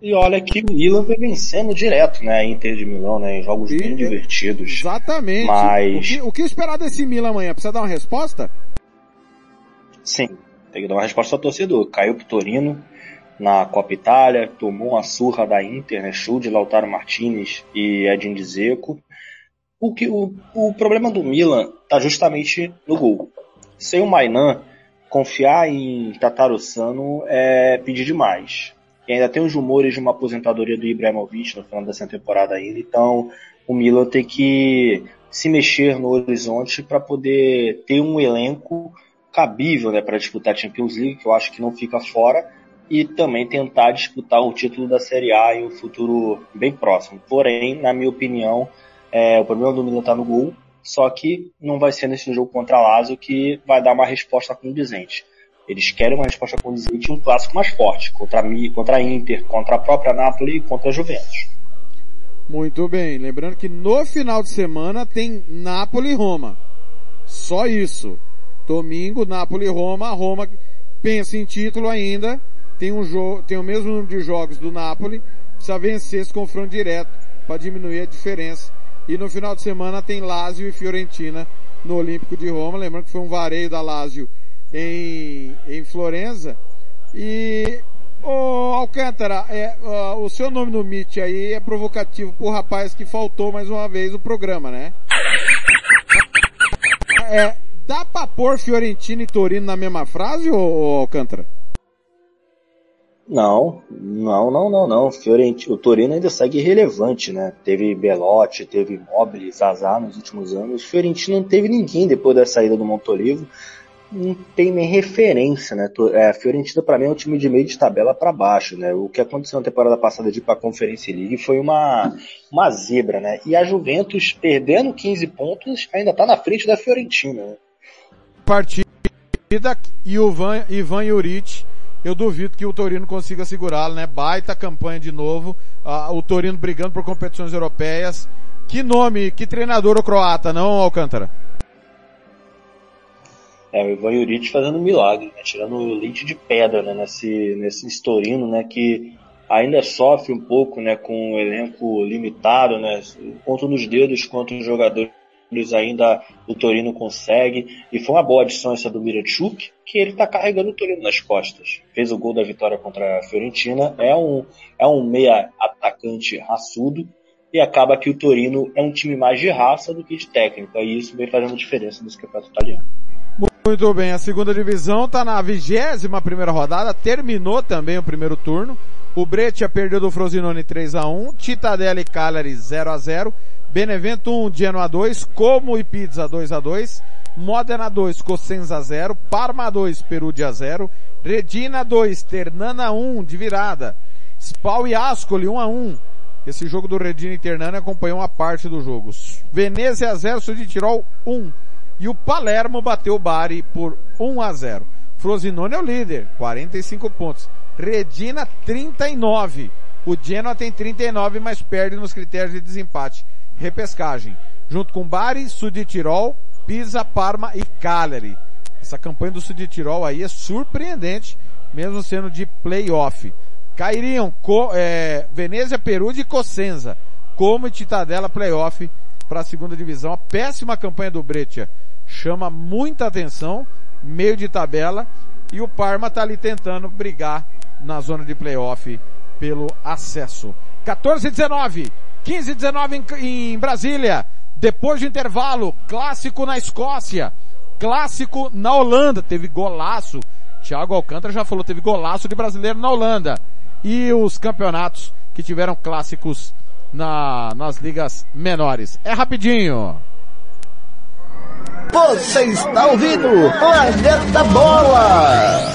E olha que o Milan vem vencendo direto, né? A Inter de Milão, né? Em jogos bem divertidos. Exatamente. Mas- O que, o que esperar desse Milan amanhã? Precisa dar uma resposta? Sim, tem que dar uma resposta ao torcedor. Caiu pro Torino na Copa Itália, tomou uma surra da Inter, né? Show de Lautaro Martinez e Edin Dzeko. O, que, o, o problema do Milan tá justamente no gol. Sem o Mainan, confiar em Tatarussano é pedir demais. E ainda tem os rumores de uma aposentadoria do Ibrahimovic no final dessa temporada ainda, então o Milan tem que se mexer no horizonte para poder ter um elenco cabível né, para disputar a Champions League, que eu acho que não fica fora, e também tentar disputar o título da Série A em um futuro bem próximo. Porém, na minha opinião, é, o problema do Milan está no gol, só que não vai ser nesse jogo contra a Lazio que vai dar uma resposta condizente. Eles querem uma resposta condizente e um clássico mais forte, contra a, contra a Inter, contra a própria Napoli e contra a Juventus. Muito bem. Lembrando que no final de semana tem Napoli e Roma. Só isso. Domingo, Napoli e Roma. Roma pensa em título ainda. Tem um jogo, tem o mesmo número de jogos do Napoli. Precisa vencer esse confronto direto para diminuir a diferença. E no final de semana tem Lazio e Fiorentina no Olímpico de Roma. Lembrando que foi um vareio da Lazio em, em Florença. E Ô Alcântara, é, uh, o seu nome no Meet aí é provocativo pro rapaz que faltou mais uma vez o programa, né? É, dá pra pôr Fiorentina e Torino na mesma frase, ô, Alcântara? Não, não, não, não, não. Fiorentino, o Torino ainda segue irrelevante, né? Teve Belotti, teve Mobile, Zazar nos últimos anos. Fiorentina não teve ninguém depois da saída do Montolivo não tem nem referência, né? É, a Fiorentina para mim é um time de meio de tabela para baixo, né? O que aconteceu na temporada passada de ir para a League foi uma uma zebra, né? E a Juventus perdendo 15 pontos ainda tá na frente da Fiorentina. Né? Partida Ivan, Ivan Juric, eu duvido que o Torino consiga segurá-lo, né? Baita campanha de novo, uh, o Torino brigando por competições europeias. Que nome, que treinador o croata, não Alcântara? É, o Ivan Juric fazendo um milagre, né? tirando leite de pedra né? nesse, nesse Estorino, né? que ainda sofre um pouco né? com o elenco limitado, né? conto nos dedos quantos jogadores ainda o Torino consegue. E foi uma boa adição essa do Miranchuk, que ele está carregando o Torino nas costas. Fez o gol da vitória contra a Fiorentina, é um, é um meia atacante raçudo, e acaba que o Torino é um time mais de raça do que de técnica, e isso vem fazendo diferença nesse campeonato italiano. Muito bem, a segunda divisão está na vigésima primeira rodada, terminou também o primeiro turno. O Breccia perdeu do Frosinone 3 a 1 Titadella e Cagliari 0 a 0 Benevento 1, Genoa 2, Como e Pizza 2 a 2 Modena 2, Cosenza 0, Parma 2, Perugia 0, Redina 2, Ternana 1 de virada, Spal e Ascoli 1 a 1 Esse jogo do Redina e Ternana acompanhou uma parte do jogo. Venezia 0, Sul de Tirol 1. E o Palermo bateu o Bari por 1 a 0. Frosinone é o líder, 45 pontos. Redina 39. O Genoa tem 39, mas perde nos critérios de desempate. Repescagem. Junto com Bari, Sud Tirol, Pisa, Parma e Cagliari. Essa campanha do Sud Tirol aí é surpreendente, mesmo sendo de playoff. Cairiam Co, é, Venezia, Perugia e Cosenza. Como e Titadella playoff para a segunda divisão. A péssima campanha do Breccia chama muita atenção, meio de tabela, e o Parma está ali tentando brigar na zona de playoff pelo acesso. 14 19, 15 19 em, em Brasília, depois do intervalo, clássico na Escócia, clássico na Holanda, teve golaço. Thiago Alcântara já falou, teve golaço de brasileiro na Holanda. E os campeonatos que tiveram clássicos na, nas ligas menores. É rapidinho. Você está ouvindo Planeta Bola.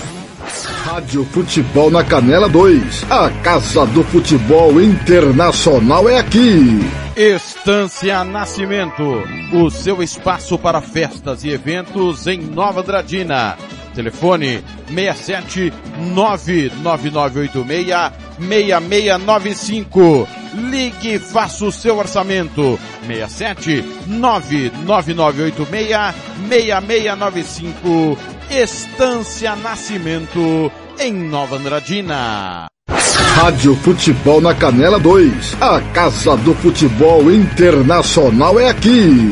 Rádio Futebol na Canela 2. A Casa do Futebol Internacional é aqui. Estância Nascimento. O seu espaço para festas e eventos em Nova Andradina. Telefone 67 99986 6695. Ligue e faça o seu orçamento. 67 99986 6695. Estância Nascimento em Nova Andradina. Rádio Futebol na Canela 2. A Casa do Futebol Internacional é aqui.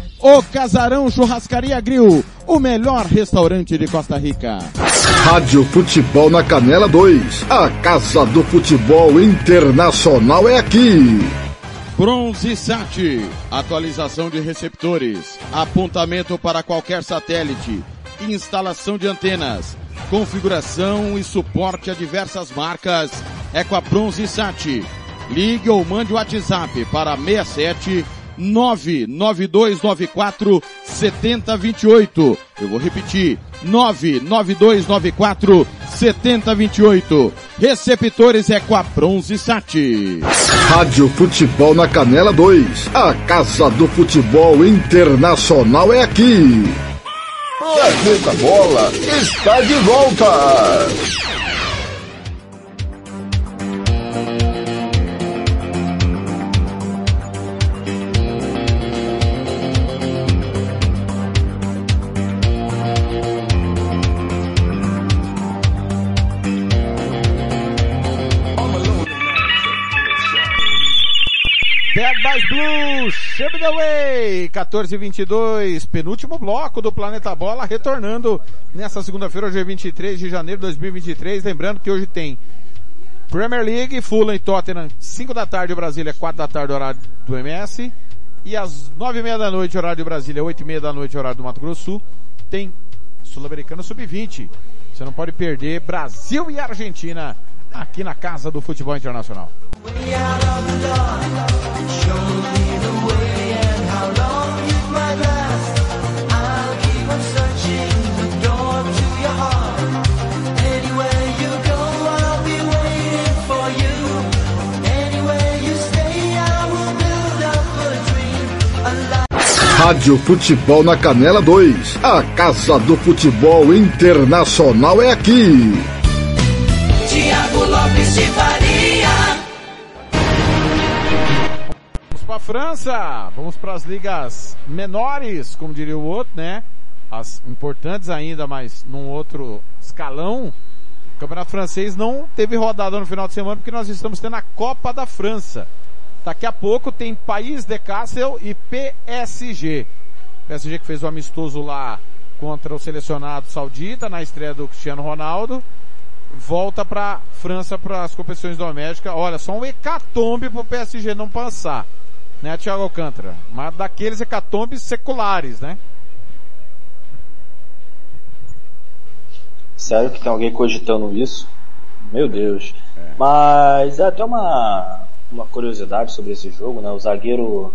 O Casarão Churrascaria Grill, o melhor restaurante de Costa Rica. Rádio Futebol na Canela 2. A Casa do Futebol Internacional é aqui. Bronze Sat, atualização de receptores, apontamento para qualquer satélite, instalação de antenas, configuração e suporte a diversas marcas é com a Bronze Sat. Ligue ou mande o WhatsApp para 67 99294 7028. Eu vou repetir. 99294 7028. Receptores é com a Bronze Sat. Rádio Futebol na Canela 2. A Casa do Futebol Internacional é aqui. Planeta Bola está de volta. Bad Blues, Show Me The Way, 14 e 22, penúltimo bloco do Planeta Bola, retornando nessa segunda-feira, hoje é 23 de janeiro de 2023, lembrando que hoje tem Premier League, Fulham e Tottenham, 5 da tarde, Brasília, 4 da tarde, horário do MS, e às 9 e meia da noite, horário de Brasília, 8 e meia da noite, horário do Mato Grosso Sul, tem Sul-Americana Sub-20, você não pode perder Brasil e Argentina, aqui na Casa do Futebol Internacional. Rádio Futebol na Canela 2. A Casa do Futebol Internacional é aqui. França, vamos para as ligas menores, como diria o outro, né? As importantes ainda, mas num outro escalão. O Campeonato Francês não teve rodada no final de semana porque nós estamos tendo a Copa da França. Daqui a pouco tem País de Castle e PSG. PSG que fez o amistoso lá contra o selecionado saudita na estreia do Cristiano Ronaldo. Volta para França para as competições domésticas. Olha, só um hecatombe pro PSG não passar. Né, Thiago Alcântara? Mas daqueles hecatombes seculares, né? Sério que tem alguém cogitando isso? Meu Deus. Mas é até uma, uma curiosidade sobre esse jogo, né? O zagueiro,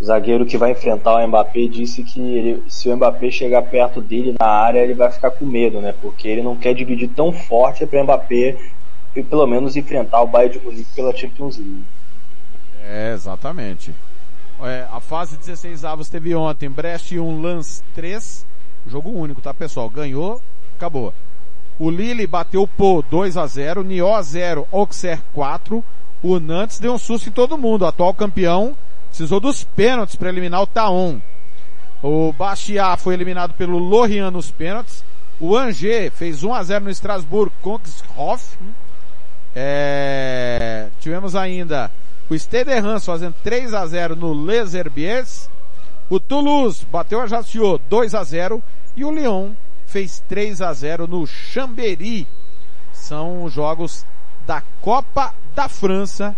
o zagueiro que vai enfrentar o Mbappé disse que ele- se o Mbappé chegar perto dele na área, ele vai ficar com medo, né? Porque ele não quer dividir tão forte para o Mbappé e pelo menos enfrentar o Bayern de Munique pela Champions League. É, exatamente. É, a fase 16 avos teve ontem, Brest 1, Lens 3, jogo único, tá pessoal? Ganhou, acabou. O Lille bateu o Pau 2 a 0, Nió 0, Auxerre 4. O Nantes deu um susto em todo mundo, o atual campeão precisou dos pênaltis para eliminar o Taon. O Bastia foi eliminado pelo Lorient nos pênaltis. O Angers fez 1 a 0 no Strasbourg com Hoff. É, tivemos ainda o Stade Reims fazendo 3 a 0 no Les Herbiers. O Toulouse bateu a Ajaccio 2 a 0 e o Lyon fez 3 a 0 no Chambéry. São os jogos da Copa da França.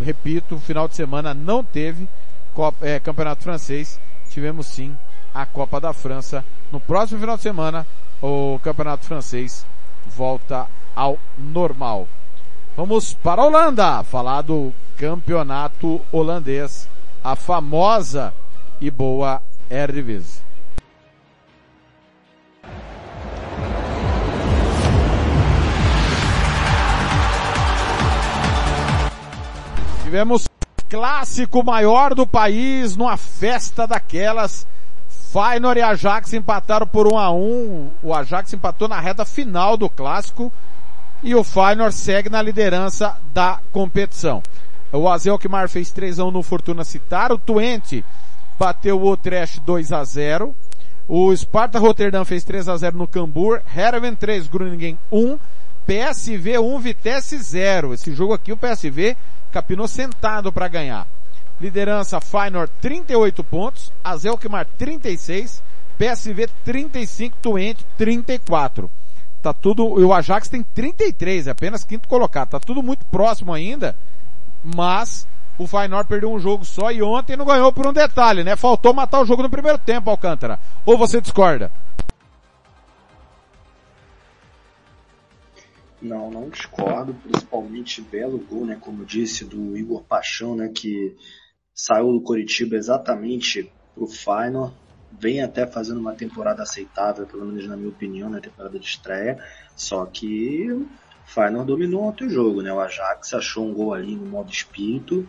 Repito, final de semana não teve Copa- é, Campeonato Francês. Tivemos sim a Copa da França. No próximo final de semana, o Campeonato Francês volta ao normal. Vamos para a Holanda, falar do campeonato holandês, a famosa e boa Eredivisie. Tivemos clássico maior do país numa festa daquelas. Feyenoord e Ajax empataram por 1 a 1. O Ajax empatou na reta final do clássico e o Feyenoord segue na liderança da competição. O Azelkmar fez 3 a 1 no Fortuna Citar, o Twente bateu o Utrecht 2 a 0. O Sparta Rotterdam fez 3 a 0 no Cambur, Herenveen 3, Groningen 1, PSV 1, Vitesse 0. Esse jogo aqui o PSV capinou sentado para ganhar. Liderança Feyenoord 38 pontos, Azelkmar 36, PSV 35, Twente 34. tá tudo, o Ajax tem 33, é apenas quinto colocado, tá tudo muito próximo ainda, mas o Feyenoord perdeu um jogo só e ontem não ganhou por um detalhe, né? Faltou matar o jogo no primeiro tempo, Alcântara. Ou você discorda? Não, não discordo, principalmente belo gol, né, como disse, do Igor Paixão, né, que saiu do Coritiba exatamente pro Final, vem até fazendo uma temporada aceitável, pelo menos na minha opinião, na temporada de estreia, só que Final dominou ontem o jogo, né, o Ajax achou um gol ali no modo espírito,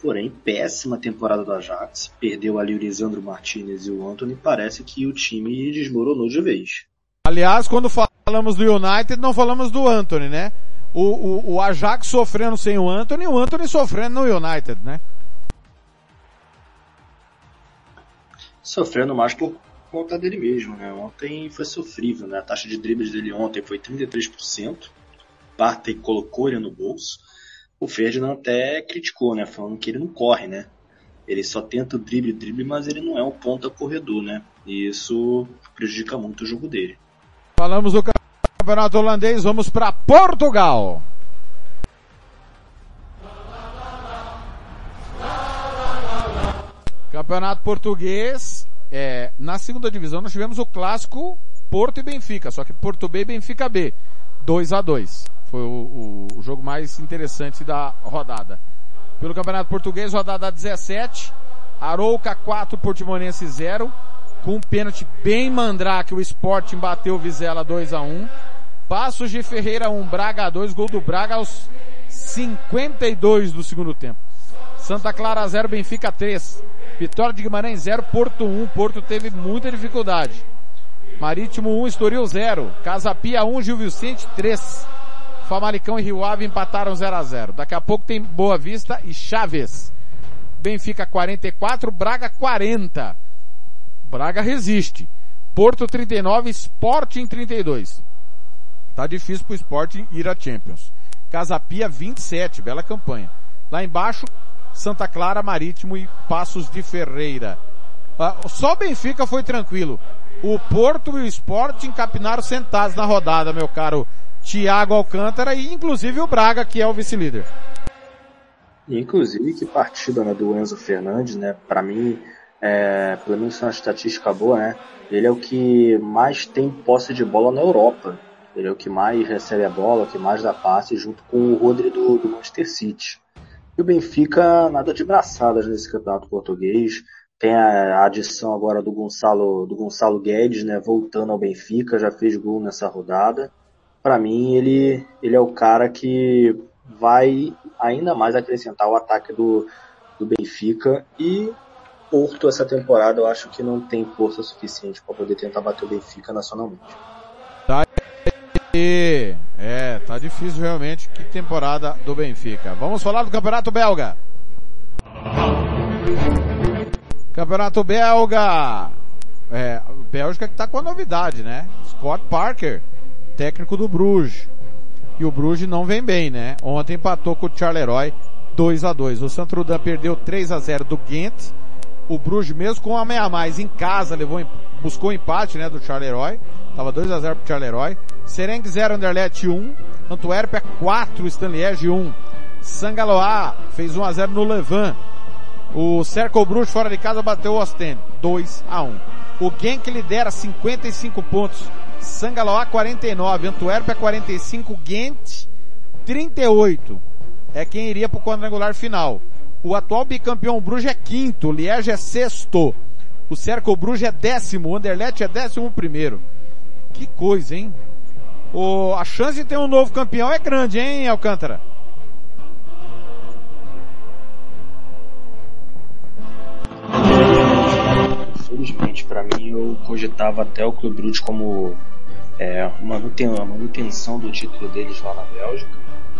porém péssima temporada do Ajax, perdeu ali o Lisandro Martinez e o Anthony, parece que o time desmoronou de vez. Aliás, quando falamos do United, não falamos do Anthony, né? O, o, o Ajax sofrendo sem o Anthony, o Anthony sofrendo no United, né? Sofrendo mais por conta dele mesmo, né? Ontem foi sofrível, né? A taxa de dribles dele ontem foi 33%. Partey colocou ele no bolso. O Ferdinand até criticou, né? Falando que ele não corre, né? Ele só tenta o drible, drible, mas ele não é um ponta corredor, né? E isso prejudica muito o jogo dele. Falamos do campeonato holandês, vamos para Portugal. Campeonato português, é, na segunda divisão nós tivemos o clássico Porto e Benfica, só que Porto B e Benfica B, 2 a 2 Foi o, o, o jogo mais interessante da rodada. Pelo Campeonato Português, rodada 17, Arouca 4, Portimonense 0, com um pênalti bem mandrake, o Sporting bateu o Vizela 2 a 1 Passos de Ferreira 1, Braga 2, gol do Braga aos 52 do segundo tempo. Santa Clara 0, Benfica 3. Vitória de Guimarães 0, Porto 1. Porto teve muita dificuldade. Marítimo 1, Estoril 0. Casa Pia 1, Gil Vicente 3. Famalicão e Rio Ave empataram 0 a 0. Daqui a pouco tem Boa Vista e Chaves. Benfica 44, Braga 40. Braga resiste. Porto 39, Sporting 32. Tá difícil pro Sporting ir a Champions. Casa Pia 27, bela campanha. Lá embaixo, Santa Clara, Marítimo e Passos de Ferreira. Ah, só o Benfica foi tranquilo. O Porto e o Sporting capinaram sentados na rodada, meu caro Thiago Alcântara e inclusive o Braga, que é o vice-líder. Inclusive, que partida né, do Enzo Fernandes, né? Para mim, é, pelo menos é uma estatística boa, né? Ele é o que mais tem posse de bola na Europa. Ele é o que mais recebe a bola, o que mais dá passe, junto com o Rodri do, do Manchester City. E o Benfica, nada de braçadas nesse campeonato português. Tem a adição agora do Gonçalo, do Gonçalo Guedes, né? Voltando ao Benfica, já fez gol nessa rodada. Para mim, ele, ele é o cara que vai ainda mais acrescentar o ataque do, do Benfica e Porto essa temporada eu acho que não tem força suficiente para poder tentar bater o Benfica nacionalmente. Tá aí. É, tá difícil realmente. Que temporada do Benfica. Vamos falar do Campeonato Belga. Campeonato Belga. É, Bélgica que tá com a novidade, né? Scott Parker, técnico do Bruges. E o Bruges não vem bem, né? Ontem empatou com o Charleroi 2 a 2 O Santrudan perdeu 3 a 0 do Ghent o Bruges, mesmo com a meia a mais em casa, levou, buscou o empate, né, do Charleroi. Tava 2 a 0 pro Charleroi. Sereng 0, Anderlecht 1. Antuérpia 4, Stanliège 1. Sangaloa fez 1 a 0 no Levant. O Cercle Bruges fora de casa bateu o Ostend 2 a 1. O Genk lidera 55 pontos. Sangaloa 49, Antuérpia 45, Ghent 38. É quem iria pro quadrangular final. O atual bicampeão Bruges é quinto, o Liege é sexto. O Cerco Bruges é décimo, o Anderlecht é décimo primeiro. Que coisa, hein? O, a chance de ter um novo campeão é grande, hein, Alcântara? Infelizmente, para mim, eu cogitava até o Clube Brugge como é, manutenção do título deles lá na Bélgica,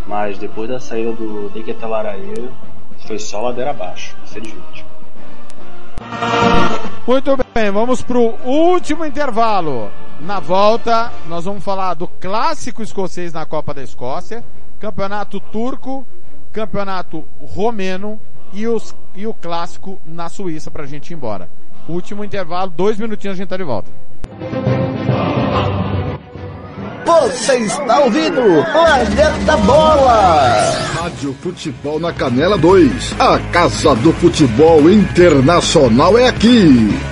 mas depois da saída do Dequetelaraê, foi só ladeira abaixo, infelizmente. Muito bem, vamos para o último intervalo. Na volta, nós vamos falar do clássico escocês na Copa da Escócia, campeonato turco, campeonato romeno e, os, e o clássico na Suíça para a gente ir embora. Último intervalo, dois minutinhos a gente tá de volta. Você está ouvindo Planeta Bola. Rádio Futebol na Canela 2. A Casa do Futebol Internacional é aqui.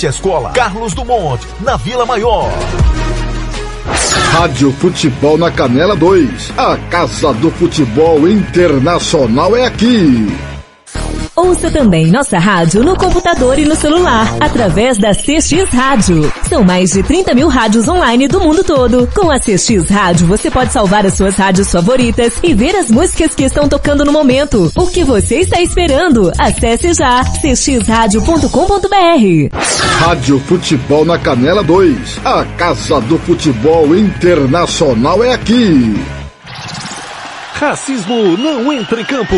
à escola Carlos Dumont, na Vila Maior. Rádio Futebol na Canela 2. A Casa do Futebol Internacional é aqui. Ouça também nossa rádio no computador e no celular, através da CX Rádio. São mais de 30 mil rádios online do mundo todo. Com a CX Rádio, você pode salvar as suas rádios favoritas e ver as músicas que estão tocando no momento. O que você está esperando? Acesse já cxradio.com.br. Rádio Futebol na Canela 2. A Casa do Futebol Internacional é aqui. Racismo não entra em campo.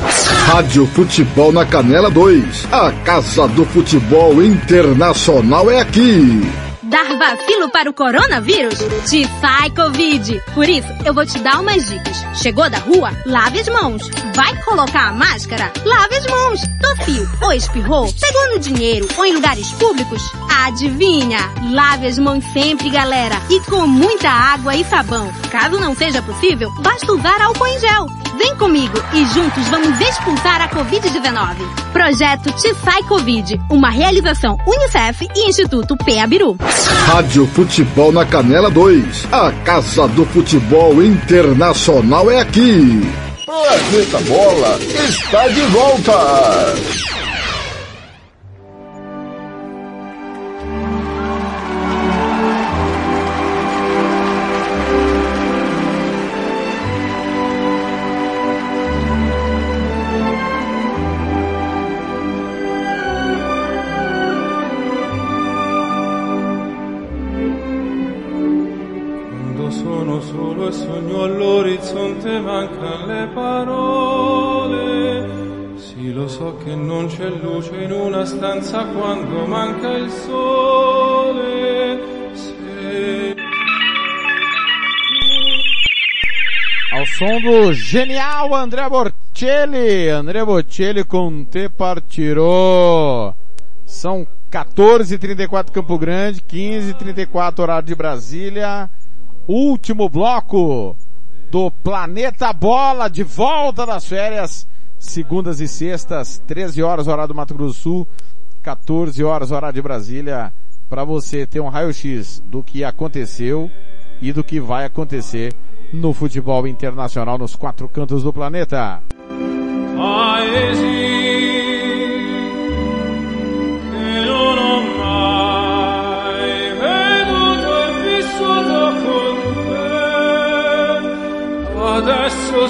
Rádio Futebol na Canela 2. A Casa do Futebol Internacional é aqui. Dar vacilo para o coronavírus? Te sai Covid. Por isso, eu vou te dar umas dicas. Chegou da rua? Lave as mãos. Vai colocar a máscara? Lave as mãos. Tossiu ou espirrou? Pegou no dinheiro ou em lugares públicos? Adivinha? Lave as mãos sempre, galera. E com muita água e sabão. Caso não seja possível, basta usar álcool em gel. Vem comigo e juntos vamos expulsar a Covid-19. Projeto Te Sai Covid, uma realização Unicef e Instituto Peabiru. Rádio Futebol na Canela 2. A Casa do Futebol Internacional é aqui. Planeta Bola está de volta. Stanza quando manca il sole. Se Ao som do genial André Borcelli. André Borcelli com Te Partirou. São 14h34 Campo Grande, 15h34 horário de Brasília. Último bloco do Planeta Bola, de volta das férias. Segundas e sextas, 13 horas horário do Mato Grosso do Sul, 14 horas horário de Brasília. Para você ter um raio-x do que aconteceu e do que vai acontecer no futebol internacional nos quatro cantos do planeta. paesi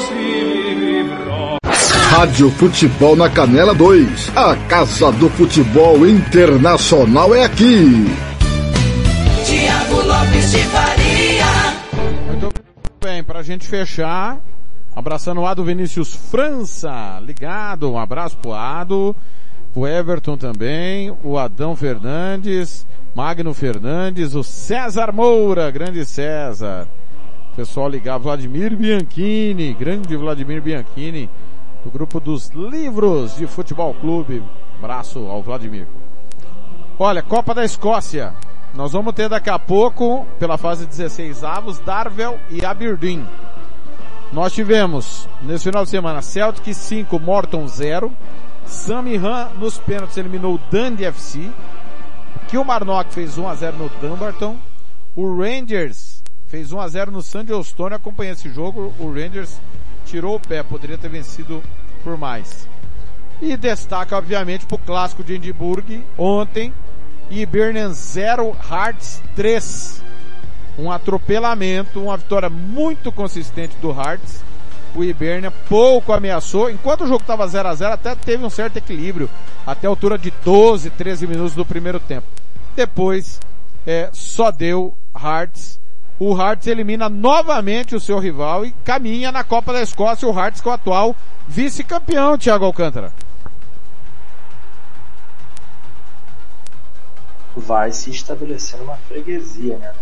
che Rádio Futebol na Canela 2. A Casa do Futebol Internacional é aqui. Tiago Lopes de Faria. Muito bem, pra gente fechar, abraçando o Ado Vinícius França, ligado, um abraço pro Ado, o Everton também, o Adão Fernandes, Magno Fernandes, o César Moura, grande César. Pessoal ligado, Vladimir Bianchini, grande Vladimir Bianchini, do grupo dos livros de futebol clube. Abraço ao Vladimir. Olha, Copa da Escócia. Nós vamos ter daqui a pouco, pela fase 16 avos, Darvel e Aberdeen. Nós tivemos, nesse final de semana, Celtic 5, Morton 0. Samihan nos pênaltis eliminou o Dundee FC. Kilmarnock fez 1 a 0 no Dumbarton. O Rangers Fez 1 a 0 no San Stone, acompanhei esse jogo, o Rangers tirou o pé, poderia ter vencido por mais. E destaca, obviamente, pro clássico de Edimburgo, ontem, Hibernian 0, Hearts 3. Um atropelamento, uma vitória muito consistente do Hearts. O Hibernia pouco ameaçou, enquanto o jogo estava 0 a 0 até teve um certo equilíbrio, até a altura de 12, 13 minutos do primeiro tempo. Depois, é, só deu Hearts. O Hearts elimina novamente o seu rival e caminha na Copa da Escócia, o Hearts é o atual vice-campeão, Thiago Alcântara. vai se estabelecendo uma freguesia, né?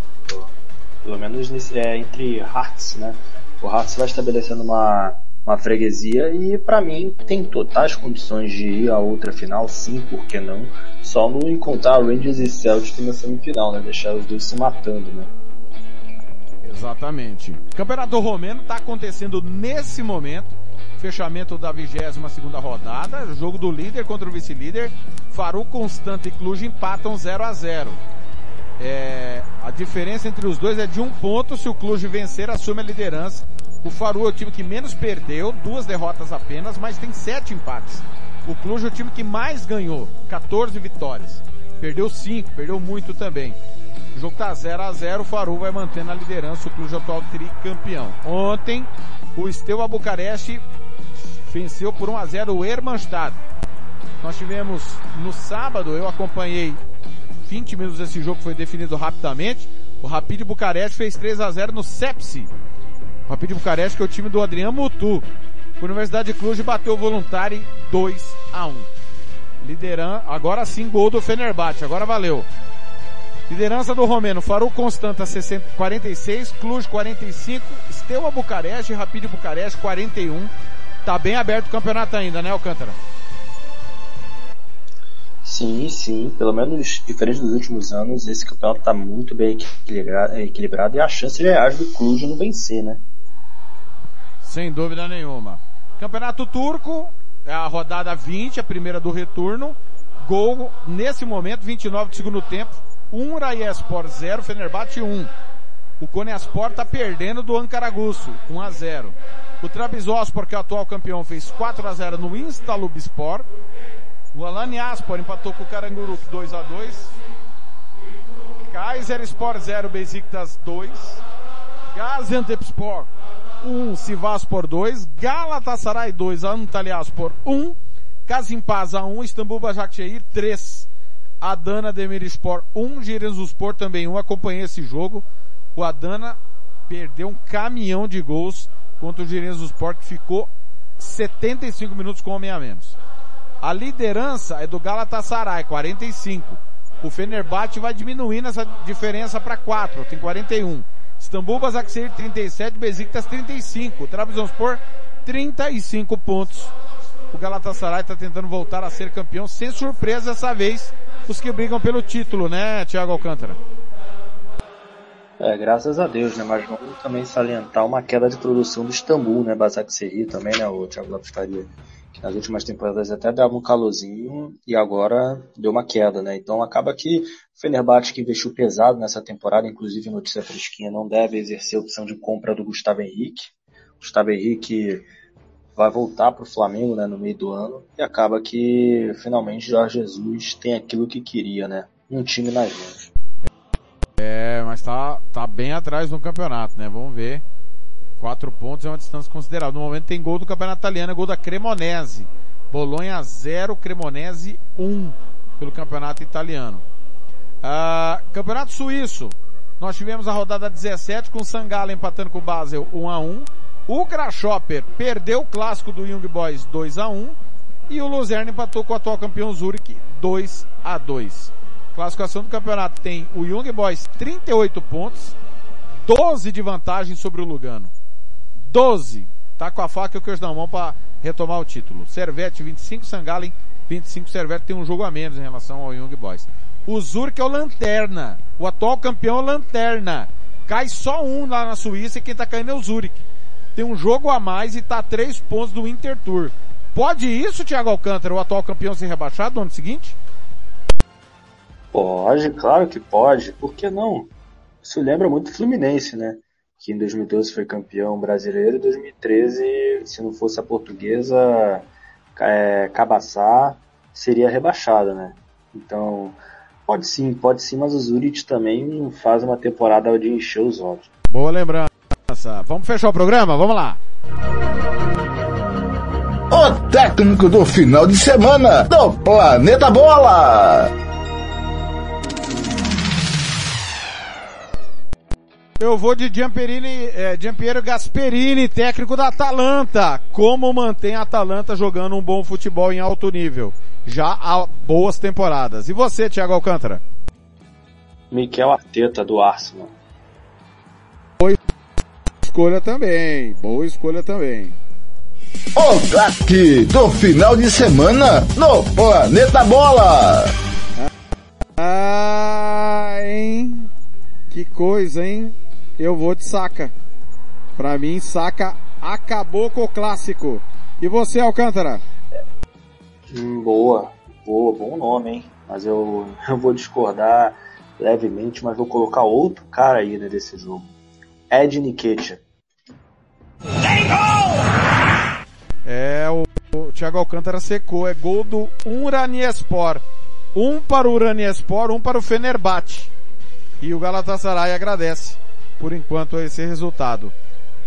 Pelo menos é, entre Hearts, né? O Hearts vai estabelecendo uma, uma freguesia e para mim tem totais condições de ir a outra final, sim, por que não? Só não encontrar Rangers e Celtic na semifinal, né? Deixar os dois se matando, né? Exatamente. Campeonato Romeno está acontecendo nesse momento fechamento da 22 segunda rodada, jogo do líder contra o vice-líder, Faru Constante e Cluj empatam 0 a 0 é, a diferença entre os dois é de um ponto, se o Cluj vencer assume a liderança, o Faru é o time que menos perdeu, duas derrotas apenas, mas tem sete empates. O Cluj é o time que mais ganhou, 14 vitórias. Perdeu cinco, perdeu muito também. O jogo tá 0 a 0 o Faru vai mantendo a liderança, o Cluj o atual tricampeão. Ontem, o Steaua Bucareste venceu por 1 a 0 o Hermannstadt. Nós tivemos no sábado, eu acompanhei 20 minutos desse jogo foi definido rapidamente. O Rapid Bucareste fez 3 a 0 no Sepsi. O Rapid Bucareste que é o time do Adriano Mutu. A Universidade de Cluj bateu o Voluntari 2 a 1. Lideran, agora sim gol do Fenerbahçe, agora valeu. Liderança do Romeno, Faru Constanta 60, 46, Cluj 45, Steaua Bucareste, Rapid Bucareste 41. Tá bem aberto o campeonato ainda, né, Alcântara? Sim, sim. Pelo menos diferente dos últimos anos, esse campeonato está muito bem equilibrado, equilibrado, e a chance reais do Cluj não vencer, né? Sem dúvida nenhuma. Campeonato Turco, é a rodada 20, a primeira do retorno. Gol, nesse momento, 29 do segundo tempo. 1 Rayaspor 0, Fenerbahçe 1. O Konyaspor está perdendo do Ankaraguço, 1 a 0. O Trabzonspor, que é o atual campeão, fez 4 a 0 no Instalubspor. O Alani Aspor empatou com o Caranguru 2 a 2. Kaiser Sport 0, Besiktas 2. Gaziantepspor 1, Sivaspor 2. Galatasaray 2, Antalyaspor 1. Kazimpasa 1, Istambul Başakşehir 3. Adana Demirspor 1, Giresunspor também 1. Acompanhei esse jogo. O Adana perdeu um caminhão de gols contra o Girenzo Sport que ficou 75 minutos com homem a menos. A liderança é do Galatasaray, 45. O Fenerbahçe vai diminuindo essa diferença para 4, tem 41. Istambul Basaksehir 37, Besiktas 35. Trabzonspor 35 pontos. O Galatasaray está tentando voltar a ser campeão sem surpresa dessa vez. Os que brigam pelo título, né, Thiago Alcântara? É, graças a Deus, né? Mas vamos também salientar uma queda de produção do Istambul, né? Basaksehir também, né? O Thiago Lopes Faria. Que nas últimas temporadas até dava um calorzinho e agora deu uma queda, né? Então acaba que o Fenerbahçe que investiu pesado nessa temporada, inclusive notícia fresquinha, não deve exercer a opção de compra do Gustavo Henrique. Gustavo Henrique vai voltar para o Flamengo, né? No meio do ano e acaba que finalmente Jorge Jesus tem aquilo que queria, né? Um time nas mãos. É, mas tá, tá bem atrás no campeonato, né? Vamos ver. Quatro pontos é uma distância considerável. No momento tem gol do campeonato italiano, gol da Cremonese. Bolonha 0, Cremonese 1 um, pelo campeonato italiano. Ah, campeonato suíço. Nós tivemos a rodada 17 com o Sangala empatando com o Basel 1 a 1 O Grasshopper perdeu o clássico do Young Boys 2 a 1 E o Luzerne empatou com o atual campeão Zurich 2 a 2 Classificação do campeonato tem o Young Boys 38 pontos, 12 de vantagem sobre o Lugano. 12. Tá com a faca e o queijo na mão para retomar o título. Servete 25, Sangalen 25. Servete tem um jogo a menos em relação ao Young Boys. O Zurich é o Lanterna. O atual campeão é o Lanterna. Cai só um lá na Suíça e quem tá caindo é o Zurich. Tem um jogo a mais e tá a três pontos do Intertour. Pode isso, Thiago Alcântara, o atual campeão ser rebaixado no ano seguinte? Pode, claro que pode. Por que não? Isso lembra muito o Fluminense, né? Que em 2012 foi campeão brasileiro, em 2013, se não fosse a portuguesa, é, Cabaçá seria rebaixada, né? Então, pode sim, pode sim, mas o Zurich também não faz uma temporada de encher os olhos. Boa lembrança. Vamos fechar o programa? Vamos lá. O técnico do final de semana do Planeta Bola. Eu vou de Giamperini, é, Giampiero Gasperini, técnico da Atalanta. Como mantém a Atalanta jogando um bom futebol em alto nível? Já há boas temporadas. E você, Thiago Alcântara? Miquel Arteta do Arsenal. Boa escolha também. Boa escolha também. O craque do final de semana no Planeta Bola. Ah, hein? Que coisa, hein? Eu vou de saca. Pra mim, saca acabou com o clássico. E você, Alcântara? Hum, boa, boa, bom nome, hein? Mas eu, <laughs> eu vou discordar levemente, mas vou colocar outro cara aí né, desse jogo. Ed É, o, o Thiago Alcântara secou. É gol do Uraniespor. Um para o Uraniespor, um para o Fenerbahçe. E o Galatasaray agradece, por enquanto, esse resultado.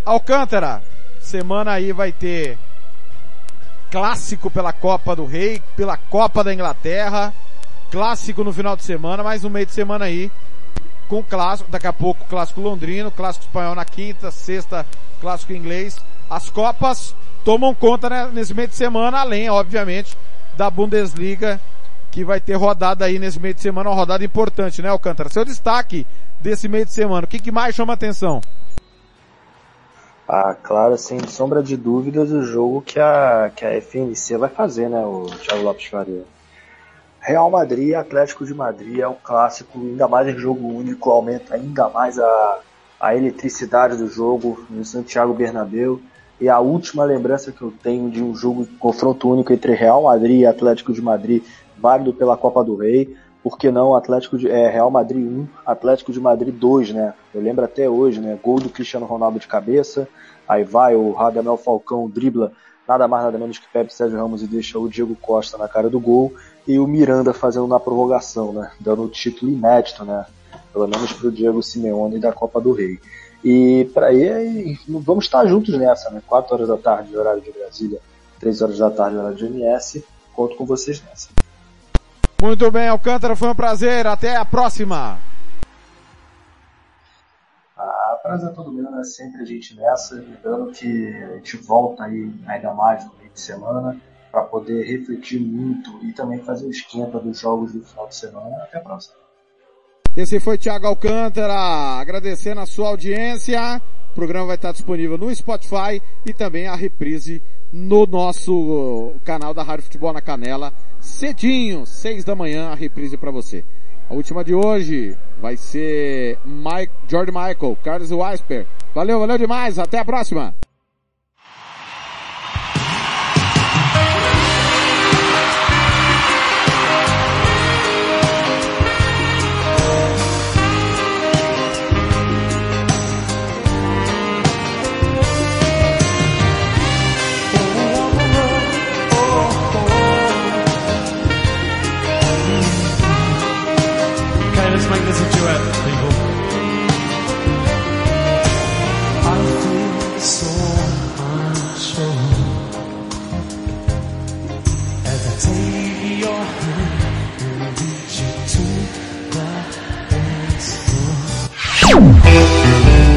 Alcântara, semana aí vai ter clássico pela Copa do Rei, pela Copa da Inglaterra, clássico no final de semana, mais um meio de semana aí, com clássico, daqui a pouco clássico londrino, clássico espanhol na quinta, sexta, clássico inglês. As Copas tomam conta né, nesse meio de semana, além, obviamente, da Bundesliga, que vai ter rodada aí nesse meio de semana, uma rodada importante, né, Alcântara? Seu destaque desse meio de semana, o que, que mais chama atenção? Ah, claro, sem sombra de dúvidas, o jogo que a, que a FNC vai fazer, né, o Thiago Lopes Faria. Real Madrid, Atlético de Madrid é um clássico, ainda mais em jogo único, aumenta ainda mais a, a eletricidade do jogo no Santiago Bernabéu. E a última lembrança que eu tenho de um jogo de confronto único entre Real Madrid e Atlético de Madrid, válido pela Copa do Rei, por que não Atlético de, é, Real Madrid 1, Atlético de Madrid 2, né? Eu lembro até hoje, né? Gol do Cristiano Ronaldo de cabeça, aí vai o Radamel Falcão dribla nada mais nada menos que Pepe Sérgio Ramos e deixa o Diego Costa na cara do gol e o Miranda fazendo na prorrogação, né? Dando o título inédito, né? Pelo menos para o Diego Simeone da Copa do Rei. E para aí, vamos estar juntos nessa, né? 4 horas da tarde, horário de Brasília, 3 horas da tarde, horário de MS. Conto com vocês nessa. Muito bem, Alcântara, foi um prazer. Até a próxima. Ah, prazer é todo meu, né? Sempre a gente nessa, lembrando que a gente volta aí ainda mais no meio de semana para poder refletir muito e também fazer o esquenta dos jogos do final de semana. Até a próxima. Esse foi Thiago Alcântara, agradecendo a sua audiência. O programa vai estar disponível no Spotify e também a reprise no nosso canal da Rádio Futebol na Canela, cedinho, seis da manhã, a reprise para você. A última de hoje vai ser Mike, George Michael, Carlos Weisper. Valeu, valeu demais, até a próxima!